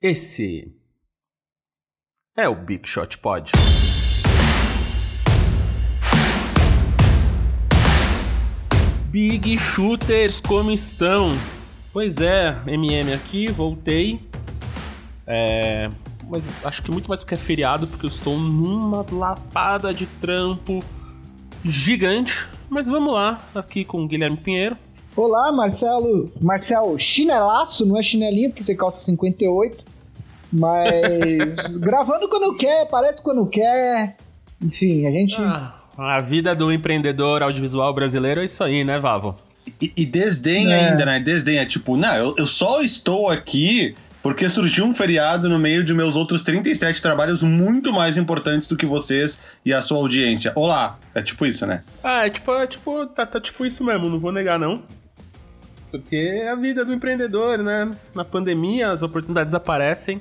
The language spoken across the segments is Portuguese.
Esse é o Big Shot Pod. Big Shooters, como estão? Pois é, MM aqui, voltei. É, mas acho que muito mais porque é feriado, porque eu estou numa lapada de trampo gigante. Mas vamos lá, aqui com o Guilherme Pinheiro. Olá, Marcelo. Marcelo, chinelaço, não é chinelinho, porque você calça 58. Mas gravando quando quer, parece quando quer. Enfim, a gente. Ah, a vida do empreendedor audiovisual brasileiro é isso aí, né, Vavo? E, e desdém é. ainda, né? Desdém. É tipo, não, eu, eu só estou aqui porque surgiu um feriado no meio de meus outros 37 trabalhos muito mais importantes do que vocês e a sua audiência. Olá! É tipo isso, né? Ah, é tipo, é tipo tá, tá tipo isso mesmo, não vou negar não. Porque é a vida do empreendedor, né? Na pandemia as oportunidades aparecem,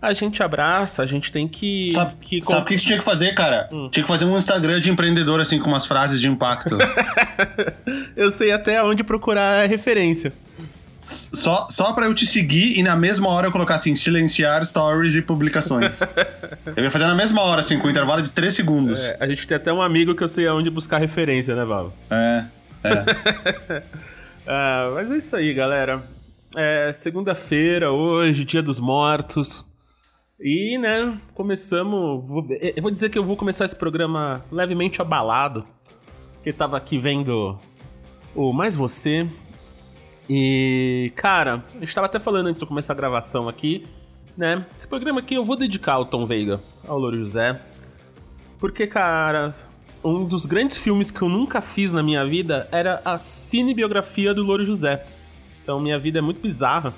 a gente abraça, a gente tem que. Sabe, que sabe o que tinha que fazer, cara? Hum. Tinha que fazer um Instagram de empreendedor, assim, com umas frases de impacto. eu sei até onde procurar referência. Só, só pra eu te seguir e na mesma hora eu colocar assim, silenciar stories e publicações. eu ia fazer na mesma hora, assim, com um intervalo de 3 segundos. É, a gente tem até um amigo que eu sei aonde buscar referência, né, Val? É, é. ah, mas é isso aí, galera. É segunda-feira, hoje, dia dos mortos. E, né, começamos. Vou, eu vou dizer que eu vou começar esse programa levemente abalado. Porque tava aqui vendo o Mais Você, e, cara, a gente tava até falando antes de eu começar a gravação aqui, né? Esse programa aqui eu vou dedicar ao Tom Veiga, ao Louro José. Porque, cara, um dos grandes filmes que eu nunca fiz na minha vida era a cinebiografia do Louro José. Então, minha vida é muito bizarra.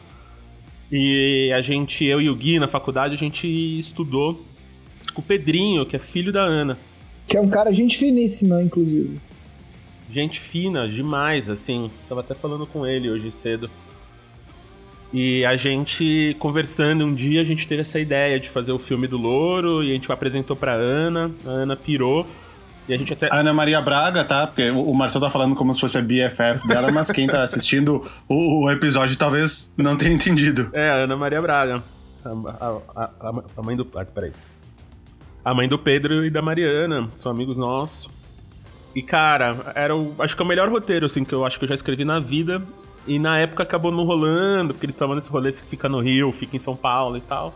E a gente, eu e o Gui, na faculdade, a gente estudou com o Pedrinho, que é filho da Ana. Que é um cara gente finíssima, inclusive gente fina demais, assim. Tava até falando com ele hoje cedo. E a gente conversando um dia, a gente teve essa ideia de fazer o filme do Louro e a gente apresentou pra Ana, a Ana pirou. E a gente até. Ana Maria Braga, tá? Porque o Marcelo tá falando como se fosse a BFF dela, mas quem tá assistindo o, o, episódio talvez não tenha entendido. É, a Ana Maria Braga. A, a, a, a mãe do. Ah, peraí. A mãe do Pedro e da Mariana, são amigos nossos. E, cara, era o, acho que é o melhor roteiro, assim, que eu acho que eu já escrevi na vida. E na época acabou não rolando, porque eles estavam nesse rolê, fica no Rio, fica em São Paulo e tal.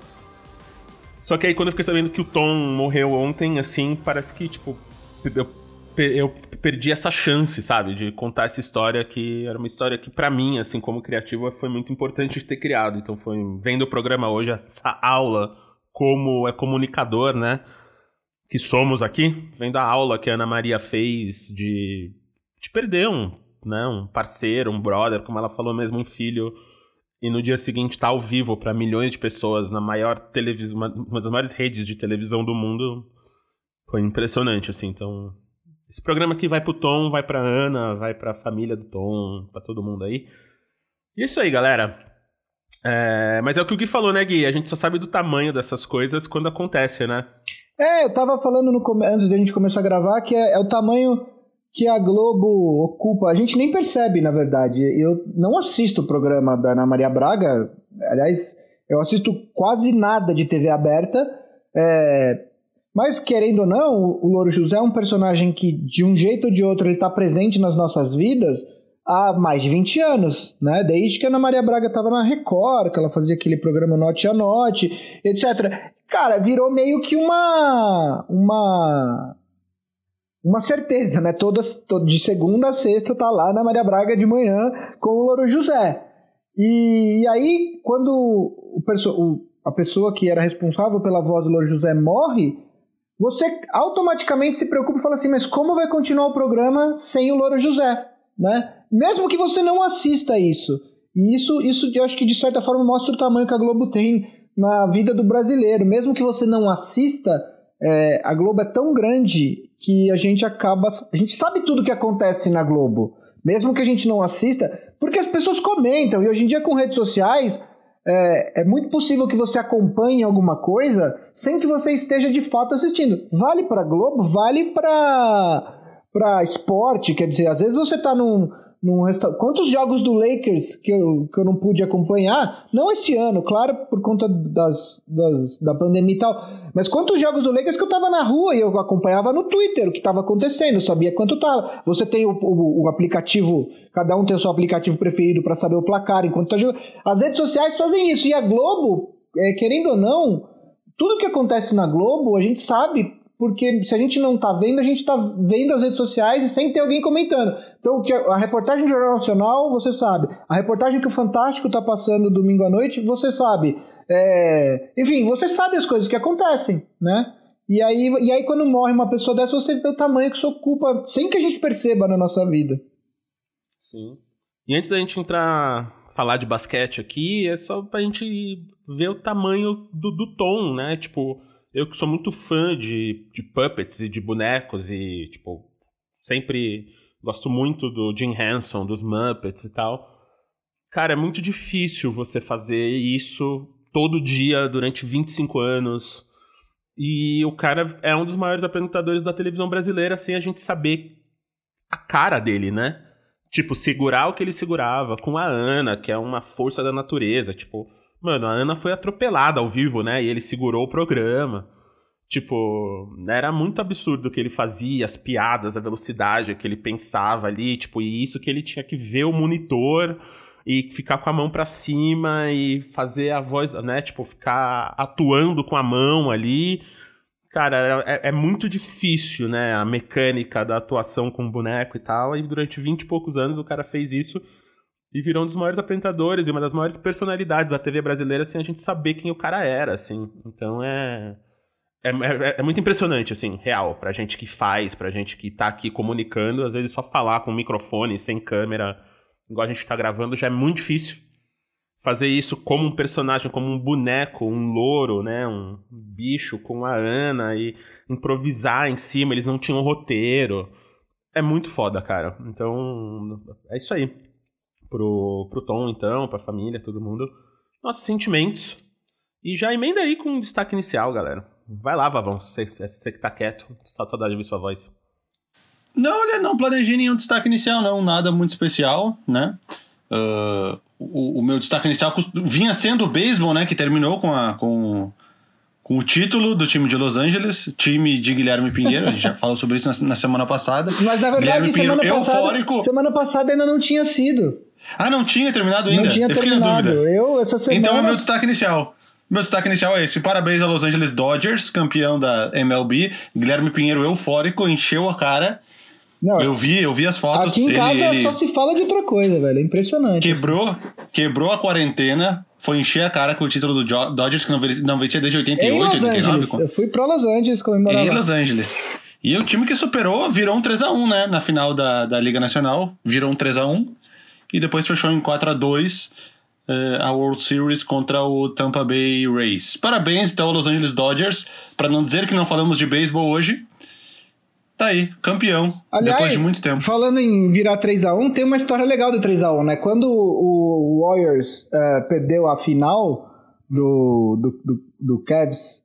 Só que aí quando eu fiquei sabendo que o Tom morreu ontem, assim, parece que, tipo, eu, eu perdi essa chance, sabe, de contar essa história que era uma história que, para mim, assim, como criativo, foi muito importante de ter criado. Então foi vendo o programa hoje, essa aula como é comunicador, né? que somos aqui, vendo a aula que a Ana Maria fez de, de perder um, né, um parceiro, um brother, como ela falou mesmo, um filho, e no dia seguinte tá ao vivo para milhões de pessoas na maior televisão, uma das maiores redes de televisão do mundo, foi impressionante, assim. Então, esse programa aqui vai pro Tom, vai pra Ana, vai pra família do Tom, pra todo mundo aí. É isso aí, galera. É, mas é o que o Gui falou, né, Gui? A gente só sabe do tamanho dessas coisas quando acontece, né? É, eu tava falando no, antes da gente começar a gravar que é, é, o tamanho que a Globo ocupa. A gente nem percebe, na verdade. Eu não assisto o programa da Ana Maria Braga. Aliás, eu assisto quase nada de TV aberta. É, mas, querendo ou não, o Louro José é um personagem que, de um jeito ou de outro, ele está presente nas nossas vidas há mais de 20 anos, né? Desde que a Ana Maria Braga estava na Record, que ela fazia aquele programa Note a Note, etc cara, virou meio que uma uma uma certeza, né? Todas, todo, de segunda a sexta tá lá na Maria Braga de manhã com o Louro José. E, e aí, quando o, o, a pessoa que era responsável pela voz do Louro José morre, você automaticamente se preocupa e fala assim, mas como vai continuar o programa sem o Louro José? Né? Mesmo que você não assista isso. E isso, isso eu acho que de certa forma mostra o tamanho que a Globo tem na vida do brasileiro. Mesmo que você não assista, é, a Globo é tão grande que a gente acaba. A gente sabe tudo que acontece na Globo. Mesmo que a gente não assista, porque as pessoas comentam. E hoje em dia, com redes sociais, é, é muito possível que você acompanhe alguma coisa sem que você esteja de fato assistindo. Vale para Globo, vale para para esporte, quer dizer, às vezes você está num, num. Quantos jogos do Lakers que eu, que eu não pude acompanhar? Não esse ano, claro, por conta das, das, da pandemia e tal. Mas quantos jogos do Lakers que eu tava na rua e eu acompanhava no Twitter o que tava acontecendo, sabia quanto tava. Você tem o, o, o aplicativo, cada um tem o seu aplicativo preferido para saber o placar enquanto tá jogando. As redes sociais fazem isso. E a Globo, é, querendo ou não, tudo que acontece na Globo, a gente sabe porque se a gente não tá vendo, a gente tá vendo as redes sociais e sem ter alguém comentando. Então, a reportagem do Jornal Nacional, você sabe. A reportagem que o Fantástico tá passando domingo à noite, você sabe. É... Enfim, você sabe as coisas que acontecem, né? E aí, e aí, quando morre uma pessoa dessa, você vê o tamanho que isso ocupa, sem que a gente perceba na nossa vida. Sim. E antes da gente entrar, falar de basquete aqui, é só pra gente ver o tamanho do, do tom, né? Tipo, eu que sou muito fã de, de puppets e de bonecos e, tipo, sempre gosto muito do Jim Henson, dos Muppets e tal. Cara, é muito difícil você fazer isso todo dia durante 25 anos. E o cara é um dos maiores apresentadores da televisão brasileira sem a gente saber a cara dele, né? Tipo, segurar o que ele segurava com a Ana, que é uma força da natureza. Tipo, Mano, a Ana foi atropelada ao vivo, né? E ele segurou o programa. Tipo, era muito absurdo o que ele fazia, as piadas, a velocidade que ele pensava ali, tipo, e isso que ele tinha que ver o monitor e ficar com a mão para cima e fazer a voz, né? Tipo, ficar atuando com a mão ali. Cara, é, é muito difícil, né? A mecânica da atuação com o boneco e tal. E durante 20 e poucos anos o cara fez isso e virou um dos maiores apresentadores e uma das maiores personalidades da TV brasileira sem a gente saber quem o cara era, assim. Então é. É, é, é, muito impressionante, assim, real, pra gente que faz, pra gente que tá aqui comunicando, às vezes só falar com microfone, sem câmera, igual a gente tá gravando, já é muito difícil. Fazer isso como um personagem, como um boneco, um louro, né, um bicho com a Ana e improvisar em cima, eles não tinham roteiro. É muito foda, cara. Então, é isso aí pro, pro Tom, então, pra família, todo mundo. Nossos sentimentos. E já emenda aí com um destaque inicial, galera. Vai lá, Vavão, você, você que tá quieto. Saudade de ouvir sua voz. Não, olha, não planejei nenhum destaque inicial, não. Nada muito especial, né? Uh, o, o, meu destaque inicial vinha sendo o beisebol, né? Que terminou com, a, com, com o título do time de Los Angeles, time de Guilherme Pinheiro. A gente já falou sobre isso na, na semana passada. Mas na verdade, semana passada, eufórico. semana passada ainda não tinha sido. Ah, não tinha terminado ainda? Não tinha eu terminado. Eu, essa semana. Então é meu destaque inicial. Meu destaque inicial é esse. Parabéns a Los Angeles Dodgers, campeão da MLB. Guilherme Pinheiro eufórico, encheu a cara. Não, eu vi, eu vi as fotos. Aqui em casa ele, ele só se fala de outra coisa, velho. É impressionante. Quebrou, quebrou a quarentena, foi encher a cara com o título do Dodgers, que não, não vencia desde 88, em Los 89. Angeles. Eu fui pra Los Angeles comemorar. Em Los Angeles. E o time que superou virou um 3x1, né? Na final da, da Liga Nacional. Virou um 3x1 e depois fechou em 4 a 2 uh, eh, a World Series contra o Tampa Bay Rays. Parabéns então ao Los Angeles Dodgers, para não dizer que não falamos de beisebol hoje. Tá aí, campeão, Aliás, depois de muito tempo. Falando em virar 3 a 1 tem uma história legal do 3 a 1 né? Quando o Warriors uh, perdeu a final do, do, do, do Cavs,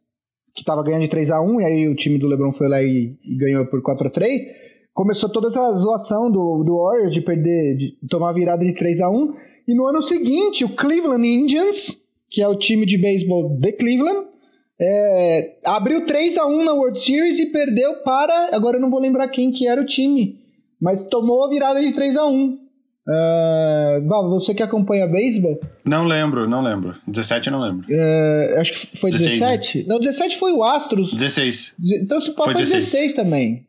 que tava ganhando de 3 a 1 e aí o time do LeBron foi lá e, e ganhou por 4 a 3 começou toda essa zoação do, do Warriors de perder, de tomar virada de 3 a 1 e no ano seguinte o Cleveland Indians, que é o time de beisebol de Cleveland, é, abriu 3 a 1 na World Series e perdeu para, agora eu não vou lembrar quem que era o time, mas tomou a virada de 3 a 1 Uh, Val, você que acompanha beisebol? Não lembro, não lembro. 17 não lembro. Uh, acho que foi 17. 16. Não, 17 foi o Astros. 16. Então se pode foi 16. 16 também.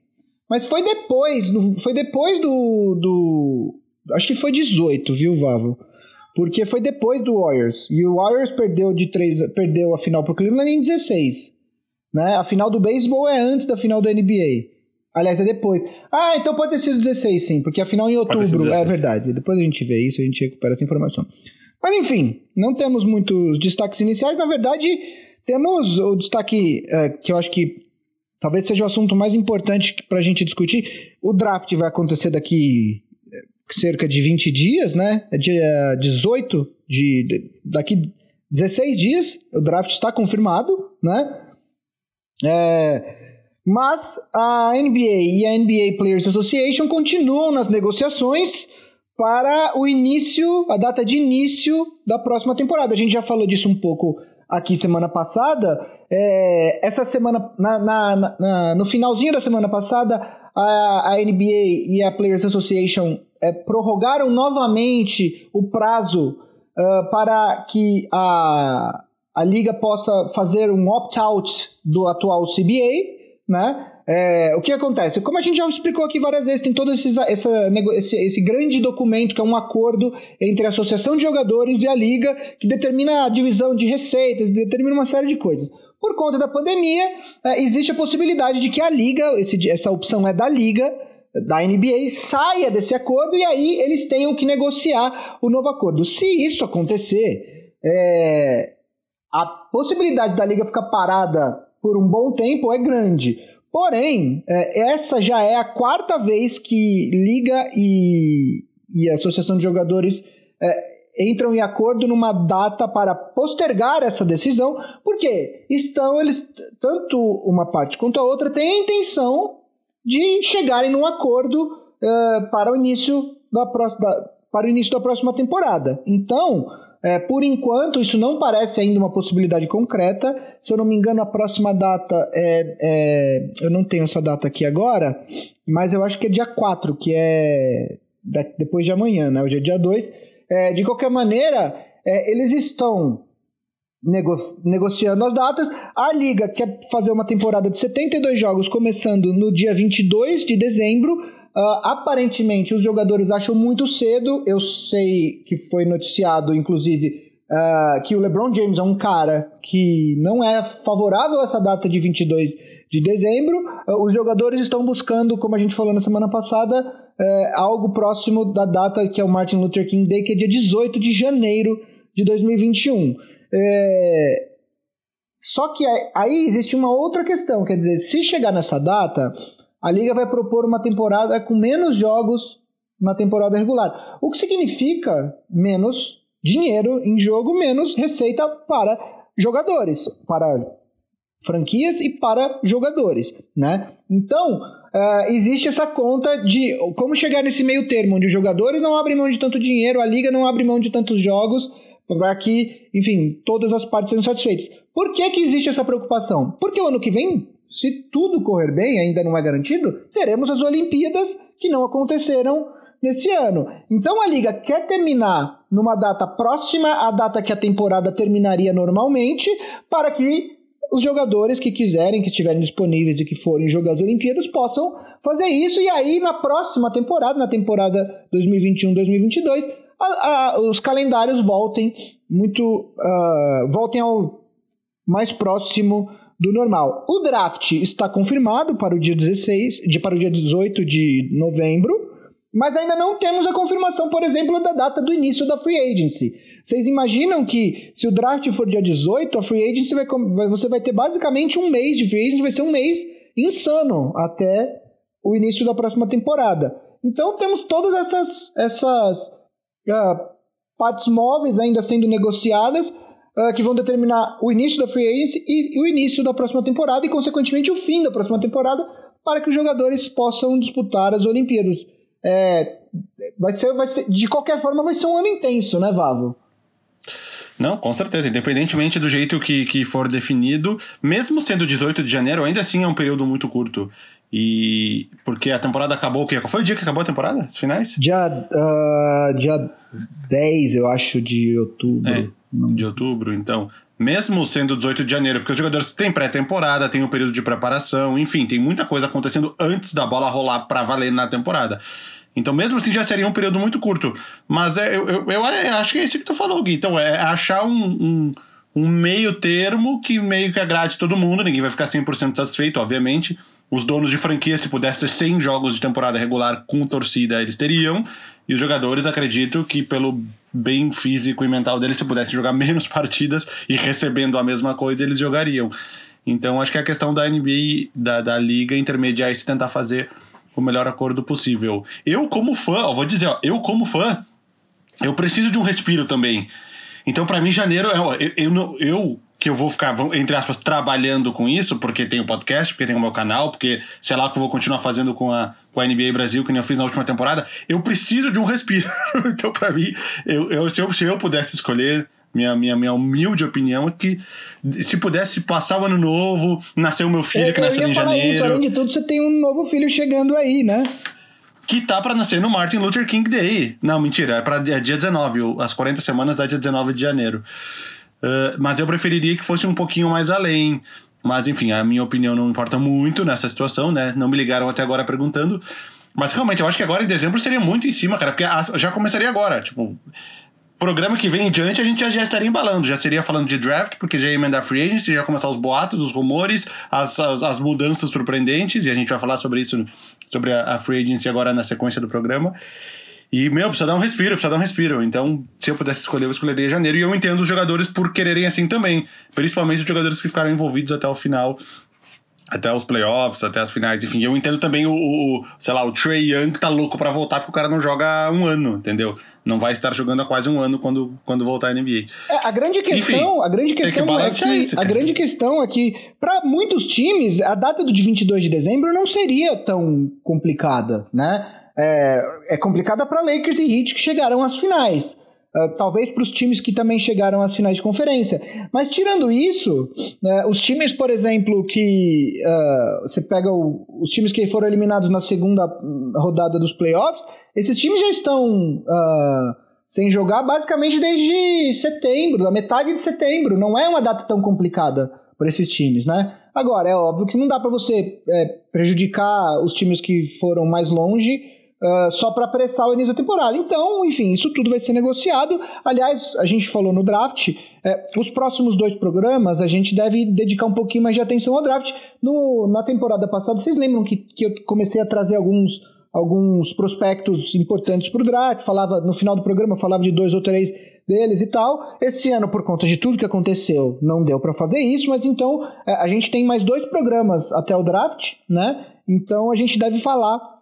Mas foi depois, foi depois do, do. Acho que foi 18, viu, Vavo? Porque foi depois do Warriors. E o Warriors perdeu de 3, perdeu a final pro Cleveland em 16. Né? A final do beisebol é antes da final da NBA. Aliás, é depois. Ah, então pode ter sido 16, sim, porque a final em outubro. É verdade. Depois a gente vê isso, a gente recupera essa informação. Mas enfim, não temos muitos destaques iniciais. Na verdade, temos o destaque é, que eu acho que talvez seja o assunto mais importante para a gente discutir. O draft vai acontecer daqui eh, cerca de 20 dias, né? É dia 18 de, de daqui 16 dias. O draft está confirmado, né? É, mas a NBA e a NBA Players Association continuam nas negociações para o início, a data de início da próxima temporada. A gente já falou disso um pouco aqui semana passada. É, essa semana, na, na, na, no finalzinho da semana passada, a, a NBA e a Players Association é, prorrogaram novamente o prazo uh, para que a, a liga possa fazer um opt-out do atual CBA, né? É, o que acontece? Como a gente já explicou aqui várias vezes, tem todo esse, essa, esse, esse grande documento que é um acordo entre a Associação de Jogadores e a Liga, que determina a divisão de receitas, determina uma série de coisas. Por conta da pandemia, é, existe a possibilidade de que a Liga, esse, essa opção é da Liga, da NBA, saia desse acordo e aí eles tenham que negociar o novo acordo. Se isso acontecer, é, a possibilidade da Liga ficar parada por um bom tempo é grande. Porém, é, essa já é a quarta vez que Liga e, e Associação de Jogadores é, entram em acordo numa data para postergar essa decisão, porque estão eles, tanto uma parte quanto a outra, têm a intenção de chegarem num acordo é, para, o início da, da, para o início da próxima temporada. Então, é, por enquanto, isso não parece ainda uma possibilidade concreta. Se eu não me engano, a próxima data é, é, Eu não tenho essa data aqui agora, mas eu acho que é dia 4, que é depois de amanhã, né? Hoje é dia 2. É, de qualquer maneira, é, eles estão nego negociando as datas. A Liga quer fazer uma temporada de 72 jogos, começando no dia 22 de dezembro Uh, aparentemente, os jogadores acham muito cedo. Eu sei que foi noticiado, inclusive, uh, que o LeBron James é um cara que não é favorável a essa data de 22 de dezembro. Uh, os jogadores estão buscando, como a gente falou na semana passada, eh, algo próximo da data que é o Martin Luther King Day, que é dia 18 de janeiro de 2021. É... Só que aí existe uma outra questão, quer dizer, se chegar nessa data, a liga vai propor uma temporada com menos jogos na temporada regular, o que significa menos dinheiro em jogo, menos receita para jogadores, para franquias e para jogadores, né? Então, uh, existe essa conta de como chegar nesse meio termo, onde os jogadores não abrem mão de tanto dinheiro, a liga não abre mão de tantos jogos, para que, enfim, todas as partes sejam satisfeitas. Por que, que existe essa preocupação? Porque o ano que vem se tudo correr bem, ainda não é garantido, teremos as Olimpíadas que não aconteceram nesse ano. Então a liga quer terminar numa data próxima à data que a temporada terminaria normalmente, para que os jogadores que quiserem, que estiverem disponíveis e que forem jogar as Olimpíadas possam fazer isso e aí na próxima temporada, na temporada 2021-2022, os calendários voltem muito uh, voltem ao mais próximo do normal. O draft está confirmado para o dia 16, de, para o dia 18 de novembro, mas ainda não temos a confirmação, por exemplo, da data do início da free agency. Vocês imaginam que se o draft for dia 18, a free agency vai, você vai ter basicamente um mês de free agency, vai ser um mês insano até o início da próxima temporada. Então temos todas essas, essas uh, partes móveis ainda sendo negociadas uh, que vão determinar o início da free agency e, e o início da próxima temporada e, consequentemente, o fim da próxima temporada para que os jogadores possam disputar as Olimpíadas. É, vai ser, vai ser, de qualquer forma, vai ser um ano intenso, né, Vavo? Não, com certeza. Independentemente do jeito que, que for definido, mesmo sendo 18 de janeiro, ainda assim é um período muito curto. E porque a temporada acabou o quê? Qual foi o dia que acabou a temporada? Os finais? Dia, uh, dia 10, eu acho, de outubro. É, de outubro, então. Mesmo sendo 18 de janeiro, porque os jogadores têm pré-temporada, tem o um período de preparação, enfim, tem muita coisa acontecendo antes da bola rolar para valer na temporada. Então, mesmo assim, já seria um período muito curto. Mas é, eu, eu, eu acho que é isso que tu falou, Gui. Então, é achar um, um, um meio termo que meio que agrade todo mundo. Ninguém vai ficar 100% satisfeito, obviamente os donos de franquia, se pudesse ter 100 jogos de temporada regular com torcida, eles teriam. E os jogadores, acredito que pelo bem físico e mental deles, se pudessem jogar menos partidas e recebendo a mesma coisa, eles jogariam. Então, acho que é a questão da NBA, da, da liga, intermediar isso e tentar fazer o melhor acordo possível. Eu, como fã, ó, vou dizer, ó, eu, como fã, eu preciso de um respiro também. Então, para mim, janeiro, eu, eu, eu que eu vou ficar, entre aspas, trabalhando com isso, porque tem o podcast, porque tem o meu canal, porque sei lá o que eu vou continuar fazendo com a, com a NBA Brasil, que nem eu fiz na última temporada, eu preciso de um respiro. então, para mim, eu, eu, se, eu, se eu pudesse escolher, minha, minha, minha humilde opinião é que se pudesse passar o ano novo, nascer o meu filho eu, que nasceu em janeiro. Isso. Além de tudo, você tem um novo filho chegando aí, né? Que tá pra nascer no Martin Luther King Day. Não, mentira, é pra dia 19, as 40 semanas da dia 19 de janeiro. Uh, mas eu preferiria que fosse um pouquinho mais além. Mas enfim, a minha opinião não importa muito nessa situação, né? Não me ligaram até agora perguntando. Mas realmente, eu acho que agora em dezembro seria muito em cima, cara, porque já começaria agora. Tipo, programa que vem em diante a gente já, já estaria embalando. Já seria falando de draft, porque já ia emendar free agency, já ia começar os boatos, os rumores, as, as, as, mudanças surpreendentes, e a gente vai falar sobre isso, sobre a, a free agency agora na sequência do programa. E, meu, precisa dar um respiro, precisa dar um respiro. Então, se eu pudesse escolher, eu escolheria janeiro. E eu entendo os jogadores por quererem assim também. Principalmente os jogadores que ficaram envolvidos até o final, até os playoffs, até as finais. Enfim, eu entendo também o, o sei lá, o Trey Young que tá louco para voltar porque o cara não joga há um ano, entendeu? Não vai estar jogando há quase um ano quando, quando voltar à NBA. É, a grande questão, Enfim, a grande questão que é que isso, a grande questão é que para muitos times a data do de 22 de dezembro não seria tão complicada, né? É, é complicada para Lakers e Heat que chegaram às finais. Uh, talvez para os times que também chegaram às finais de conferência. Mas tirando isso, uh, os times, por exemplo, que uh, você pega o, os times que foram eliminados na segunda rodada dos playoffs, esses times já estão ah, sem jogar basicamente desde setembro, da metade de setembro. Não é uma data tão complicada para esses times, né? Agora, é óbvio que não dá para você é, prejudicar os times que foram mais longe Uh, só para apressar o início da temporada. Então, enfim, isso tudo vai ser negociado. Aliás, a gente falou no draft, é, os próximos dois programas a gente deve dedicar um pouquinho mais de atenção ao draft. No, na temporada passada, vocês lembram que, que eu comecei a trazer alguns, alguns prospectos importantes para o draft? Falava no final do programa, falava de dois ou três deles e tal. Esse ano, por conta de tudo que aconteceu, não deu para fazer isso, mas então é, a gente tem mais dois programas até o draft, né? Então a gente deve falar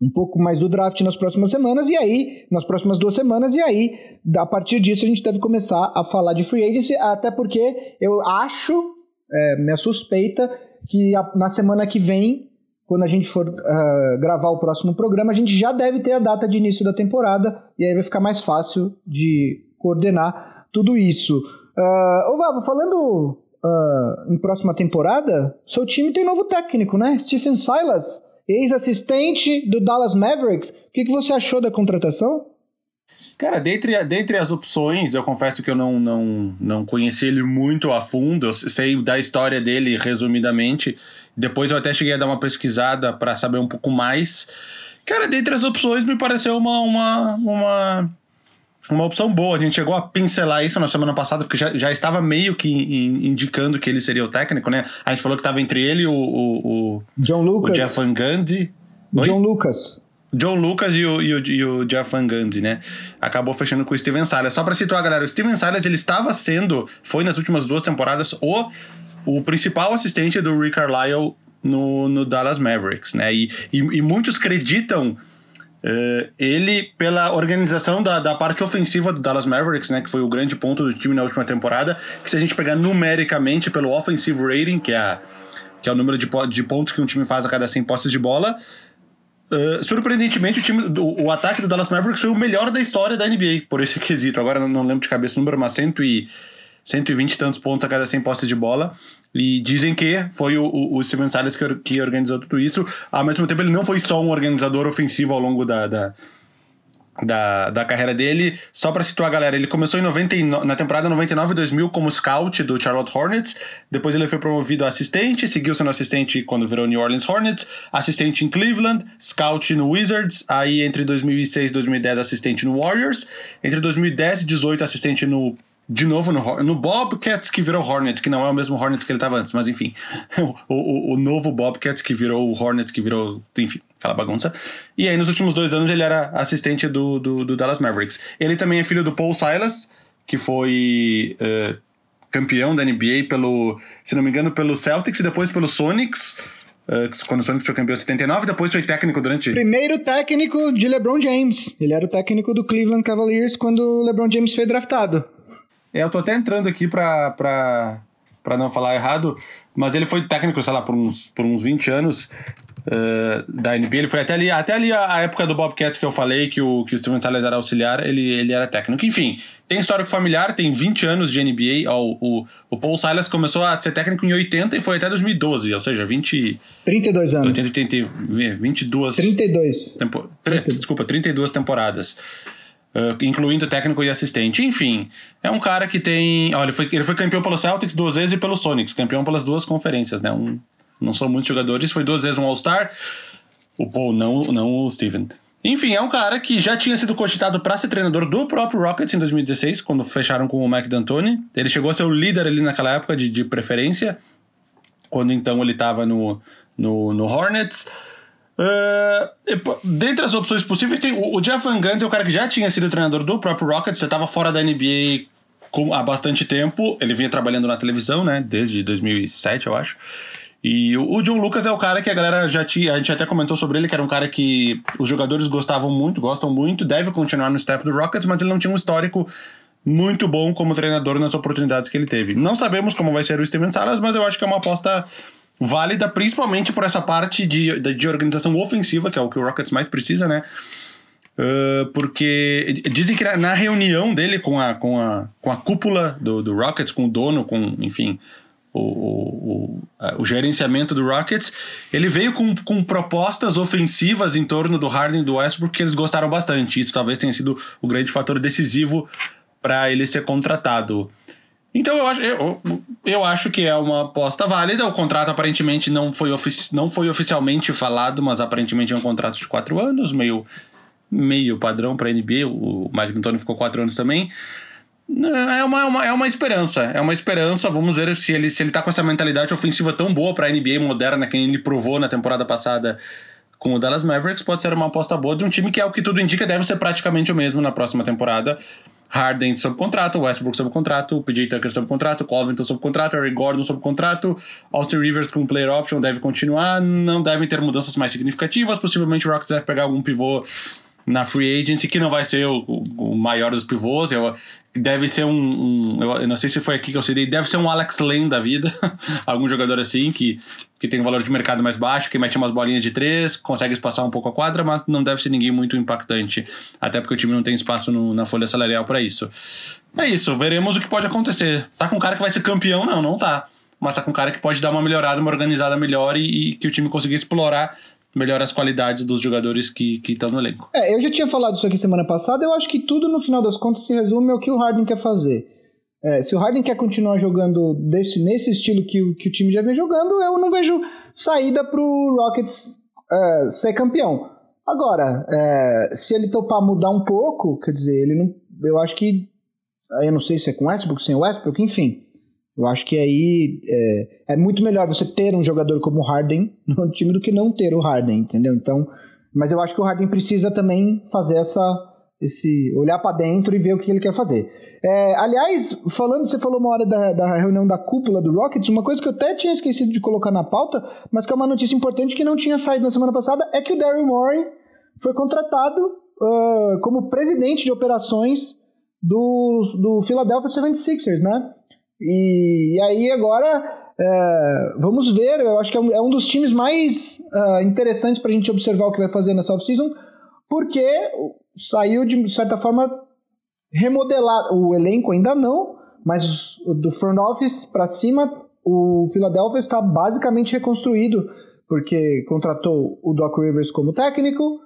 um pouco mais do draft nas próximas semanas, e aí, nas próximas duas semanas, e aí, a partir disso, a gente deve começar a falar de free agency, até porque eu acho, é, minha suspeita, que a, na semana que vem, quando a gente for uh, gravar o próximo programa, a gente já deve ter a data de início da temporada, e aí vai ficar mais fácil de coordenar tudo isso. Uh, ô, Vavo, falando uh, em próxima temporada, seu time tem novo técnico, né? Stephen Silas ex-assistente do Dallas Mavericks. O que, que você achou da contratação? Cara, dentre, dentre as opções, eu confesso que eu não, não, não conheci ele muito a fundo, eu sei da história dele resumidamente. Depois eu até cheguei a dar uma pesquisada para saber um pouco mais. Cara, dentre as opções me pareceu uma, uma, uma uma opção boa. A gente chegou a pincelar isso na semana passada, porque já, já estava meio que indicando que ele seria o técnico, né? A gente falou que estava entre ele e o, o, o, John Lucas. o Jeff Van Gundy. John Lucas. John Lucas e o, e o, e o Jeff Van Gundy, né? Acabou fechando com o Steven Silas. Só para situar, galera, o Steven Silas ele estava sendo, foi nas últimas duas temporadas, o, o principal assistente do Rick Carlisle no, no Dallas Mavericks, né? E, e, e muitos acreditam ele, pela organização da, da parte ofensiva do Dallas Mavericks, né, que foi o grande ponto do time na última temporada, que se a gente pegar numericamente pelo offensive rating, que é, a, que é o número de, de pontos que um time faz a cada 100 postes de bola, uh, surpreendentemente o, time, do, o ataque do Dallas Mavericks foi o melhor da história da NBA, por esse quesito. Agora não, não lembro de cabeça o número, mas cento e, 120 e tantos pontos a cada 100 postes de bola. E dizem que foi o, o, Steven Silas que, que organizou tudo isso. Ao mesmo tempo, ele não foi só um organizador ofensivo ao longo da, da, da, da carreira dele. Só para situar a galera, ele começou em 99, na temporada 99-2000 como scout do Charlotte Hornets. Depois ele foi promovido a assistente, seguiu sendo assistente quando virou New Orleans Hornets, assistente em Cleveland, scout no Wizards, aí entre 2006 e 2010 assistente no Warriors, entre 2010 e 2018 assistente no de novo no, no Bobcats que virou Hornets, que não é o mesmo Hornets que ele estava antes, mas enfim. o, o, o, novo Bobcats que virou o Hornets, que virou, enfim, aquela bagunça. E aí nos últimos dois anos ele era assistente do, do, do Dallas Mavericks. Ele também é filho do Paul Silas, que foi uh, campeão da NBA pelo, se não me engano, pelo Celtics e depois pelo Sonics. Uh, quando o Sonics foi campeão em 79, depois foi técnico durante. Primeiro técnico de LeBron James. Ele era o técnico do Cleveland Cavaliers quando o LeBron James foi draftado. É, eu tô até entrando aqui pra, pra, pra não falar errado, mas ele foi técnico, sei lá, por uns, por uns 20 anos uh, da NBA. Ele foi até ali, até ali a, a, época do Bobcats que eu falei, que o, que o Steven Silas era auxiliar, ele, ele era técnico. Enfim, tem histórico familiar, tem 20 anos de NBA. Ó, o, o Paul Silas começou a ser técnico em 80 e foi até 2012, ou seja, 20. 32 anos. 80, 80, 22. 32. Tempo, 32. Desculpa, 32 temporadas. Uh, incluindo técnico e assistente. Enfim, é um cara que tem. Olha, ele foi, ele foi campeão pelo Celtics duas vezes e pelo Sonics, campeão pelas duas conferências, né? Um, não são muitos jogadores, foi duas vezes um All-Star. O Paul, não, não o Steven. Enfim, é um cara que já tinha sido cogitado para ser treinador do próprio Rockets em 2016, quando fecharam com o Mike D'Antoni. Ele chegou a ser o líder ali naquela época de, de preferência, quando então ele estava no, no, no, Hornets. Uh, dentre as opções possíveis, tem o, o Jeff Van Gundy, é o cara que já tinha sido treinador do próprio Rockets, você estava fora da NBA com, há bastante tempo. Ele vinha trabalhando na televisão, né, desde 2007, eu acho. E o, John Lucas é o cara que a galera já tinha. A gente até comentou sobre ele, que era um cara que os jogadores gostavam muito, gostam muito, deve continuar no staff do Rockets, mas ele não tinha um histórico muito bom como treinador nas oportunidades que ele teve. Não sabemos como vai ser o Steven Salas, mas eu acho que é uma aposta válida, principalmente por essa parte de, de organização ofensiva, que é o que o Rockets mais precisa, né? Uh, porque dizem que na reunião dele com a, com a, com a cúpula do, do Rockets, com o dono, com, enfim, o, o, o, gerenciamento do Rockets, ele veio com, com propostas ofensivas em torno do Harden e do Westbrook que eles gostaram bastante. Isso talvez tenha sido o grande fator decisivo para ele ser contratado. Então eu acho, eu, eu acho que é uma aposta válida. O contrato aparentemente não foi, ofici não foi oficialmente falado, mas aparentemente é um contrato de quatro anos, meio, meio padrão para a NBA. O Mike D'Antoni ficou quatro anos também. É uma, é uma, é uma esperança, é uma esperança. Vamos ver se ele, se ele tá com essa mentalidade ofensiva tão boa para a NBA moderna que ele provou na temporada passada com o Dallas Mavericks. Pode ser uma aposta boa de um time que é o que tudo indica deve ser praticamente o mesmo na próxima temporada. Harden sob contrato, Westbrook sob contrato, PJ Tucker sob contrato, Covington sob contrato, Eric Gordon sob contrato, Austin Rivers com player option deve continuar, não devem ter mudanças mais significativas, possivelmente o Rockets deve pegar algum pivô na free agency, que não vai ser o, o maior dos pivôs. Eu, deve ser um, um, eu não sei se foi aqui que eu citei, deve ser um Alex Lane da vida, algum jogador assim que, que tem um valor de mercado mais baixo, que mete umas bolinhas de três, consegue espaçar um pouco a quadra, mas não deve ser ninguém muito impactante, até porque o time não tem espaço no, na folha salarial para isso. É isso, veremos o que pode acontecer. Tá com um cara que vai ser campeão? Não, não tá. Mas tá com um cara que pode dar uma melhorada, uma organizada melhor e, e que o time conseguir explorar melhora as qualidades dos jogadores que estão no elenco. É, eu já tinha falado isso aqui semana passada, eu acho que tudo no final das contas se resume ao que o Harden quer fazer. É, se o Harden quer continuar jogando desse, nesse estilo que, que o time já vem jogando, eu não vejo saída pro Rockets é, ser campeão. Agora, é, se ele topar mudar um pouco, quer dizer, ele não. Eu acho que. Eu não sei se é com Westbrook, sem Westbrook, enfim. Eu acho que aí é, é, muito melhor você ter um jogador como o Harden no time do que não ter o Harden, entendeu? Então, mas eu acho que o Harden precisa também fazer essa, esse olhar para dentro e ver o que ele quer fazer. É, aliás, falando, você falou uma hora da, da, reunião da cúpula do Rockets, uma coisa que eu até tinha esquecido de colocar na pauta, mas que é uma notícia importante que não tinha saído na semana passada, é que o Daryl Morey foi contratado uh, como presidente de operações do, do Philadelphia 76ers, né? E, e aí agora é, vamos ver, eu acho que é um, é um dos times mais uh, interessantes para a gente observar o que vai fazer nessa off-season, porque saiu de certa forma remodelar o elenco ainda não, mas do front office para cima o Philadelphia está basicamente reconstruído, porque contratou o Doc Rivers como técnico,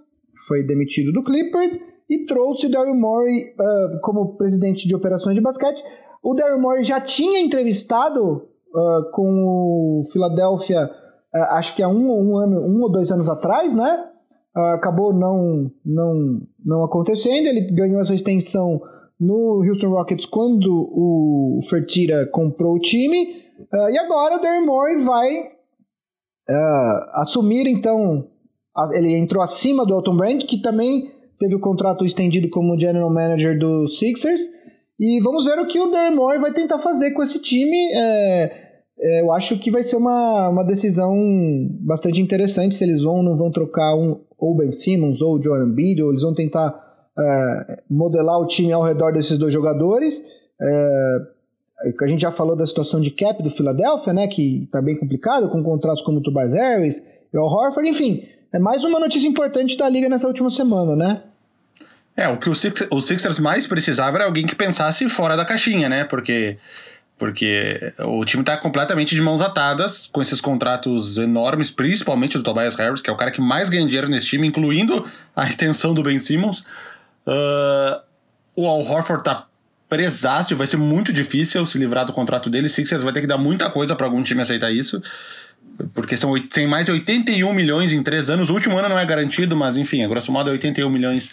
foi demitido do Clippers e trouxe o Daryl Morey uh, como presidente de operações de basquete. O Daryl Morey já tinha entrevistado uh, com o Philadelphia, uh, acho que há um, um, ano, um ou dois anos atrás, né? Acabou não, não, não acontecendo. Ele ganhou essa extensão no Houston Rockets quando o Fertira comprou o time. e agora o Daryl Morey vai assumir, então, ele entrou acima do Elton Brand, que também teve o contrato estendido como General Manager do Sixers. E vamos ver o que o Darren Moore vai tentar fazer com esse time. É, é, eu acho que vai ser uma, uma decisão bastante interessante se eles vão ou não vão trocar um, ou Ben Simmons ou o Joel Embiid, ou eles vão tentar é, modelar o time ao redor desses dois jogadores. É, a gente já falou da situação de cap do Philadelphia, né? Que tá bem complicado, com contratos como o Tobias Harris e o Horford, enfim. É mais uma notícia importante da liga nessa última semana, né? É, o que o, Six, o Sixers mais precisava era alguém que pensasse fora da caixinha, né? Porque, porque o time tá completamente de mãos atadas com esses contratos enormes, principalmente do Tobias Harris, que é o cara que mais ganha dinheiro nesse time, incluindo a extensão do Ben Simmons. Uh, o Al Horford tá presaço, vai ser muito difícil se livrar do contrato dele. Sixers vai ter que dar muita coisa para algum time aceitar isso. Porque são, tem mais de 81 milhões em três anos. O último ano não é garantido, mas enfim, a grosso modo é 81 milhões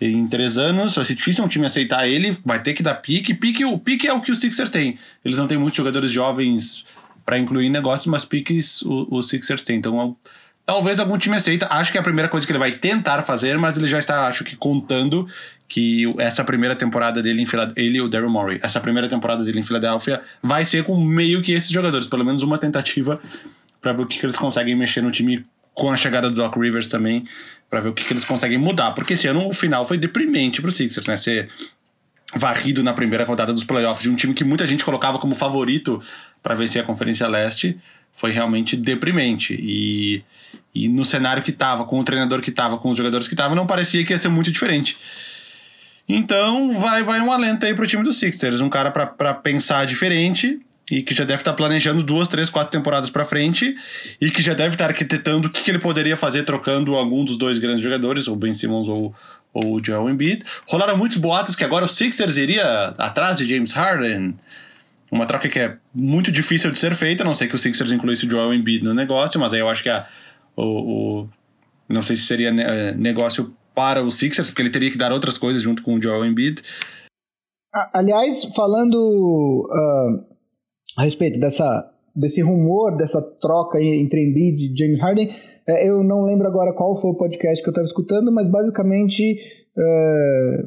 em três anos. Vai ser difícil um time aceitar ele, vai ter que dar pique. Pique, o pique é o que o Sixers tem. Eles não têm muitos jogadores jovens para incluir negócios, mas piques o, o Sixers tem. Então, talvez algum time aceita. Acho que é a primeira coisa que ele vai tentar fazer, mas ele já está, acho que, contando que essa primeira temporada dele em ele e o Daryl Morey, essa primeira temporada dele em Filadélfia vai ser com meio que esses jogadores, pelo menos uma tentativa para ver o que, que eles conseguem mexer no time com a chegada do Doc Rivers também para ver o que, que, eles conseguem mudar. Porque esse ano o final foi deprimente pro Sixers, né? Ser varrido na primeira rodada dos playoffs de um time que muita gente colocava como favorito para vencer a Conferência Leste foi realmente deprimente. E, e no cenário que tava, com o treinador que tava, com os jogadores que tava, não parecia que ia ser muito diferente. Então vai, vai um alento aí pro time do Sixers. Um cara para pensar diferente e que já deve estar planejando duas, três, quatro temporadas para frente e que já deve estar arquitetando o que, que, ele poderia fazer trocando algum dos dois grandes jogadores, o Ben Simmons ou, ou o Joel Embiid. Rolaram muitos boatos que agora o Sixers iria atrás de James Harden. Uma troca que é muito difícil de ser feita, a não sei que o Sixers incluísse o Joel Embiid no negócio, mas aí eu acho que a, o, o não sei se seria negócio para o Sixers, porque ele teria que dar outras coisas junto com o Joel Embiid. Aliás, falando uh, a respeito dessa, desse rumor, dessa troca entre Embiid e James Harden. É, eu não lembro agora qual foi o podcast que eu estava escutando, mas basicamente é,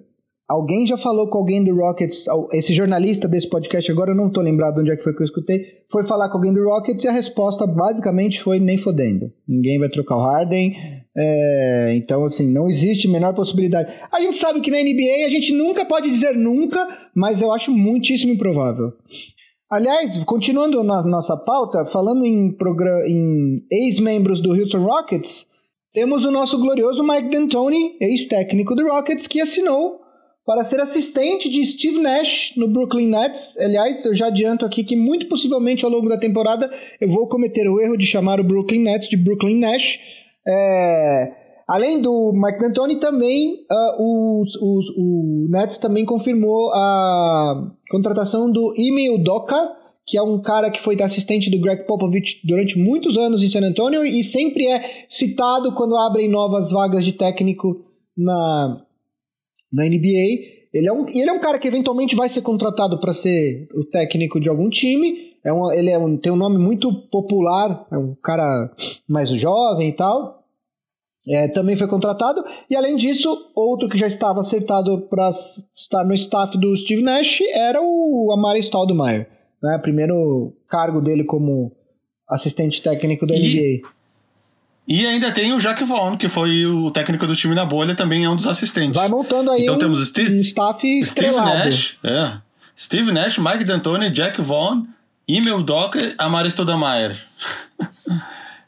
alguém já falou com alguém do Rockets, esse jornalista desse podcast, agora eu não estou lembrado onde é que foi que eu escutei, foi falar com alguém do Rockets e a resposta basicamente foi nem fodendo. Ninguém vai trocar o Harden, é, então assim, não existe menor possibilidade. A gente sabe que na NBA a gente nunca pode dizer nunca, mas eu acho muitíssimo improvável. Aliás, continuando na nossa pauta, falando em, em ex-membros do Houston Rockets, temos o nosso glorioso Mike D'Antoni, ex-técnico do Rockets, que assinou para ser assistente de Steve Nash no Brooklyn Nets. Aliás, eu já adianto aqui que muito possivelmente ao longo da temporada eu vou cometer o erro de chamar o Brooklyn Nets de Brooklyn Nash. É, Além do Mike D'Antoni, também uh, os, os, o Nets também confirmou a contratação do Ime Udoka, que é um cara que foi assistente do Greg Popovich durante muitos anos em San Antonio e sempre é citado quando abrem novas vagas de técnico na, na NBA. Ele é, um, ele é um cara que eventualmente vai ser contratado para ser o técnico de algum time. É um, ele é um, tem um nome muito popular, é um cara mais jovem e tal é, também foi contratado. E além disso, outro que já estava acertado para estar no staff do Steve Nash era o Amari Stoudemire, né? Primeiro cargo dele como assistente técnico da NBA. E ainda tem o Jack Vaughn, que foi o técnico do time na bolha, também é um dos assistentes. Vai montando aí então, um, temos Steve, um staff estrelado. Steve Nash, é. Steve Nash, Mike D'Antoni, Jack Vaughn, Emil Docker, Amari Stoudemire.